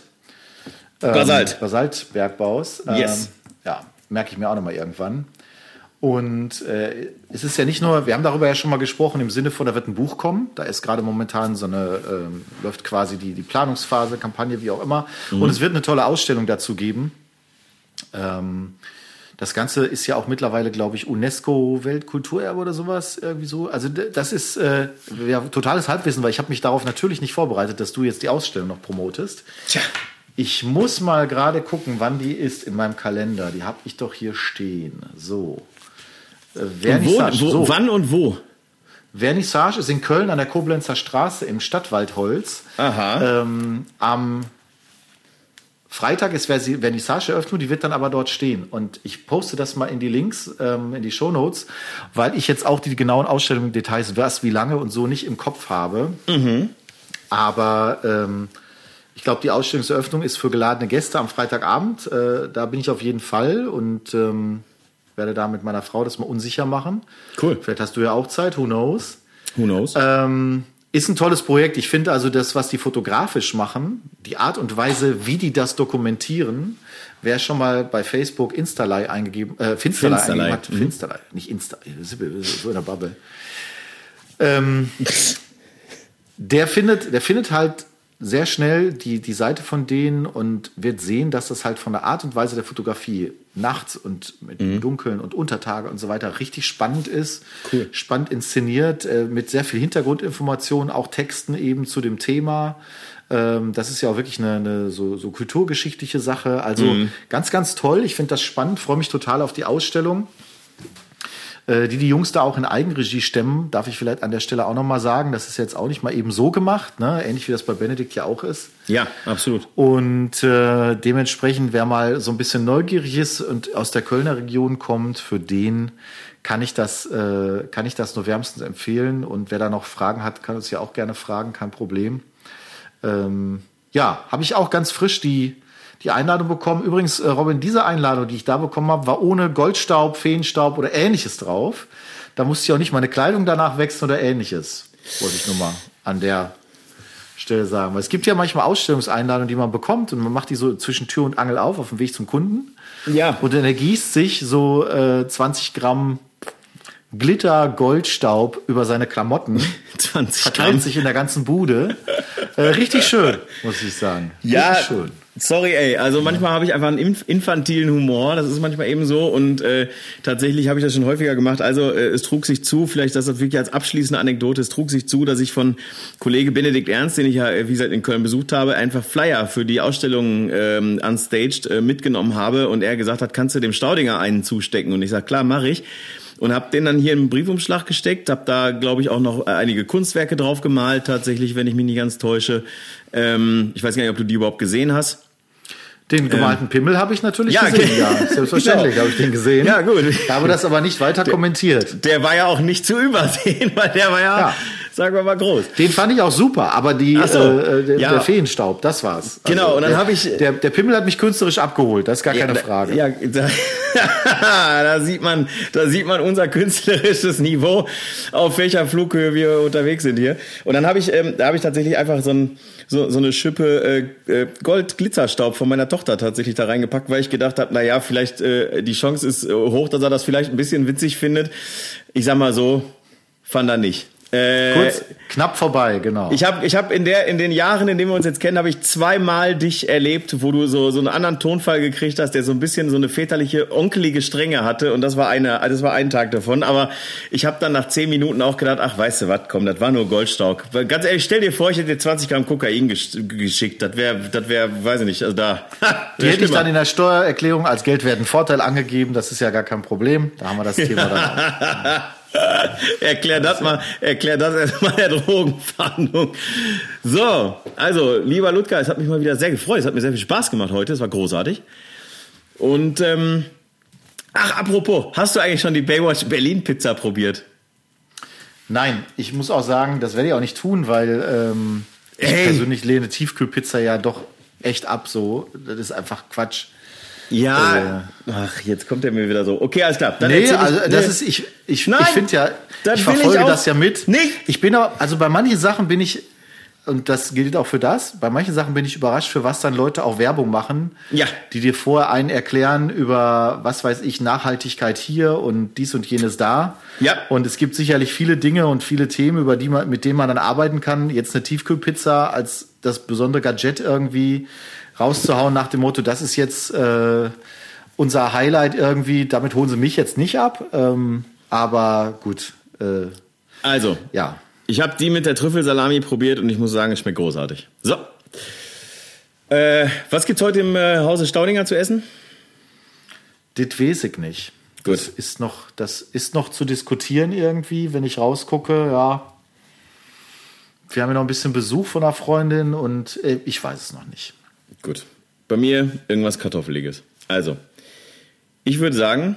Ähm, Basalt. Basaltbergbaus. Ähm, Yes. Ja, merke ich mir auch nochmal irgendwann. Und äh, es ist ja nicht nur, wir haben darüber ja schon mal gesprochen, im Sinne von, da wird ein Buch kommen. Da ist gerade momentan so eine, ähm, läuft quasi die, die Planungsphase, Kampagne, wie auch immer. Und es wird eine tolle Ausstellung dazu geben. Ähm, das Ganze ist ja auch mittlerweile, glaube ich, UNESCO-Weltkulturerbe oder sowas irgendwie so. Also das ist äh, ja, totales Halbwissen, weil ich habe mich darauf natürlich nicht vorbereitet, dass du jetzt die Ausstellung noch promotest. Tja. Ich muss mal gerade gucken, wann die ist in meinem Kalender. Die habe ich doch hier stehen. So. Äh, Und wo, Vernissage. wo, so. Wann und wo? Vernissage ist in Köln an der Koblenzer Straße im Stadtwaldholz. Aha. Ähm, am Freitag ist Vernissage-Eröffnung, die wird dann aber dort stehen. Und ich poste das mal in die Links, ähm, in die Shownotes, weil ich jetzt auch die genauen Ausstellungsdetails, was, wie lange und so nicht im Kopf habe. Aber ähm, ich glaube, die Ausstellungseröffnung ist für geladene Gäste am Freitagabend. Äh, da bin ich auf jeden Fall und ähm, werde da mit meiner Frau das mal unsicher machen. Cool. Vielleicht hast du ja auch Zeit, who knows. Who knows? Ähm, ist ein tolles Projekt. Ich finde also das, was die fotografisch machen, die Art und Weise, wie die das dokumentieren, wer schon mal bei Facebook Instalei eingegeben, äh, Finsterlei, Finsterlei. eingegeben hat, Mhm. Finsterlei, nicht Insta, so in der Bubble. Ähm, der findet, der findet halt sehr schnell die, die Seite von denen und wird sehen, dass das halt von der Art und Weise der Fotografie nachts und mit Mhm. Dunkeln und Untertage und so weiter richtig spannend ist. Cool. Spannend inszeniert, äh, mit sehr viel Hintergrundinformationen, auch Texten eben zu dem Thema. Ähm, das ist ja auch wirklich eine, eine so, so kulturgeschichtliche Sache. Also Mhm. ganz, ganz toll. Ich finde das spannend, freue mich total auf die Ausstellung äh, die die Jungs da auch in Eigenregie stemmen, darf ich vielleicht an der Stelle auch nochmal sagen. Das ist jetzt auch nicht mal eben so gemacht, ne? ähnlich wie das bei Benedikt ja auch ist. ja, absolut. Und äh, dementsprechend, wer mal so ein bisschen neugierig ist und aus der Kölner Region kommt, für den kann ich das, äh, kann ich das nur wärmstens empfehlen. Und wer da noch Fragen hat, kann uns ja auch gerne fragen, kein Problem. Ähm, ja, habe ich auch ganz frisch die, die Einladung bekommen. Übrigens, äh, Robin, diese Einladung, die ich da bekommen habe, war ohne Goldstaub, Feenstaub oder ähnliches drauf. Da musste ich auch nicht meine Kleidung danach wechseln oder ähnliches. Wollte ich nur mal an der Stelle sagen. Weil es gibt ja manchmal Ausstellungseinladungen, die man bekommt und man macht die so zwischen Tür und Angel auf, auf dem Weg zum Kunden. Ja. Und dann ergießt sich so äh, 20 Gramm Glitter, Goldstaub über seine Klamotten. 20 Verteilt sich in der ganzen Bude. Äh, richtig schön, muss ich sagen. Ja, Richtig schön. sorry, ey. Also manchmal habe ich einfach einen inf- infantilen Humor. Das ist manchmal eben so. Und äh, tatsächlich habe ich das schon häufiger gemacht. Also äh, es trug sich zu, vielleicht das wirklich als abschließende Anekdote, es trug sich zu, dass ich von Kollege Benedikt Ernst, den ich ja, äh, wie gesagt, in Köln besucht habe, einfach Flyer für die Ausstellung ähm, unstaged äh, mitgenommen habe. Und er gesagt hat, kannst du dem Staudinger einen zustecken? Und ich sage, klar, mache ich. Und habe den dann hier im Briefumschlag gesteckt, habe da, glaube ich, auch noch äh, einige Kunstwerke drauf gemalt, tatsächlich, wenn ich mich nicht ganz täusche. Ähm, ich weiß gar nicht, ob du die überhaupt gesehen hast. Den gemalten Pimmel habe ich natürlich ja, gesehen, ge- ja. Selbstverständlich Genau. habe ich den gesehen. Ja, gut. Ich habe das aber nicht weiter kommentiert. Der war ja auch nicht zu übersehen, weil der war ja, Ja. Sagen wir mal, groß. Den fand ich auch super, aber die, so, äh, der, ja. der Feenstaub, das war's. Also Genau, und dann der- hab ich- Der, der Pimmel hat mich künstlerisch abgeholt, das ist gar keine da- Frage. Ja, da, da sieht man, da sieht man unser künstlerisches Niveau, auf welcher Flughöhe wir unterwegs sind hier. Und dann habe ich, ähm, da habe ich tatsächlich einfach so, ein, so, so eine Schippe äh, äh, Gold-Glitzerstaub von meiner Tochter tatsächlich da reingepackt, weil ich gedacht habe, na ja, vielleicht äh, die Chance ist äh, hoch, dass er das vielleicht ein bisschen witzig findet. Ich sag mal so, fand er nicht. Äh, Kurz, knapp vorbei, genau. Ich habe ich hab in, der, in den Jahren, in denen wir uns jetzt kennen, habe ich zweimal dich erlebt, wo du so, so einen anderen Tonfall gekriegt hast, der so ein bisschen so eine väterliche, onkelige Strenge hatte. Und das war, eine, das war ein Tag davon. Aber ich habe dann nach zehn Minuten auch gedacht, ach, weißt du was, komm, das war nur Goldstaub. Weil Ganz ehrlich, stell dir vor, ich hätte dir 20 Gramm Kokain gesch geschickt. Das wäre, das wäre, weiß ich nicht, also da. Die hätte ich dann in der Steuererklärung als geldwerten Vorteil angegeben, das ist ja gar kein Problem. Da haben wir das Thema dann. erklär das mal, erklär das erstmal der Drogenfahndung. So, also, lieber Ludger, es hat mich mal wieder sehr gefreut. Es hat mir sehr viel Spaß gemacht heute. Es war großartig. Und, ähm, ach, apropos, hast du eigentlich schon die Baywatch Berlin Pizza probiert? Nein, ich muss auch sagen, das werde ich auch nicht tun, weil ähm, ich persönlich lehne Tiefkühlpizza ja doch echt ab so. Das ist einfach Quatsch. Ja. ach, jetzt kommt er mir wieder so. Okay, alles klar. Dann Nee, erzähl ich- also das nee. ist, ich, ich, Nein, ich finde ja, ich ich verfolge auch das ja mit. nicht. Ich bin aber, also bei manchen Sachen bin ich, und das gilt auch für das, bei manchen Sachen bin ich überrascht, für was dann Leute auch Werbung machen, Ja. die dir vorher einen erklären über, was weiß ich, Nachhaltigkeit hier und dies und jenes da. Ja. Und es gibt sicherlich viele Dinge und viele Themen, über die man, mit denen man dann arbeiten kann. Jetzt eine Tiefkühlpizza als das besondere Gadget irgendwie rauszuhauen nach dem Motto, das ist jetzt äh, unser Highlight irgendwie, damit holen sie mich jetzt nicht ab. Ähm, aber gut, äh, Also, ja. Ich habe die mit der Trüffelsalami probiert und ich muss sagen, es schmeckt großartig. So. Äh, was gibt's heute im äh, Hause Staudinger zu essen? Das weiß ich nicht. Gut. Das ist noch, das ist noch zu diskutieren irgendwie, wenn ich rausgucke, ja. Wir haben ja noch ein bisschen Besuch von einer Freundin und äh, ich weiß es noch nicht. Gut. Bei mir irgendwas Kartoffeliges. Also, ich würde sagen,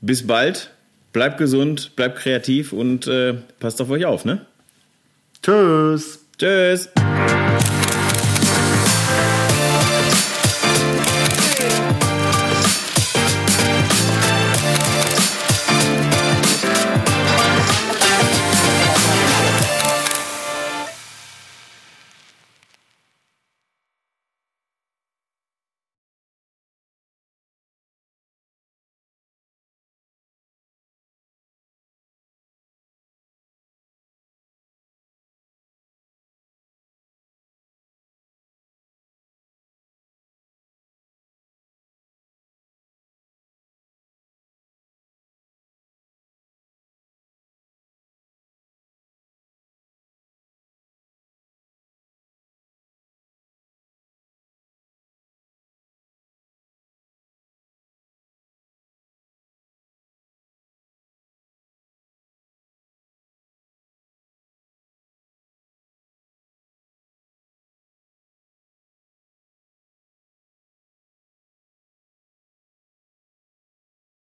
bis bald. Bleibt gesund, bleibt kreativ und äh, passt auf euch auf, ne? Tschüss. Tschüss.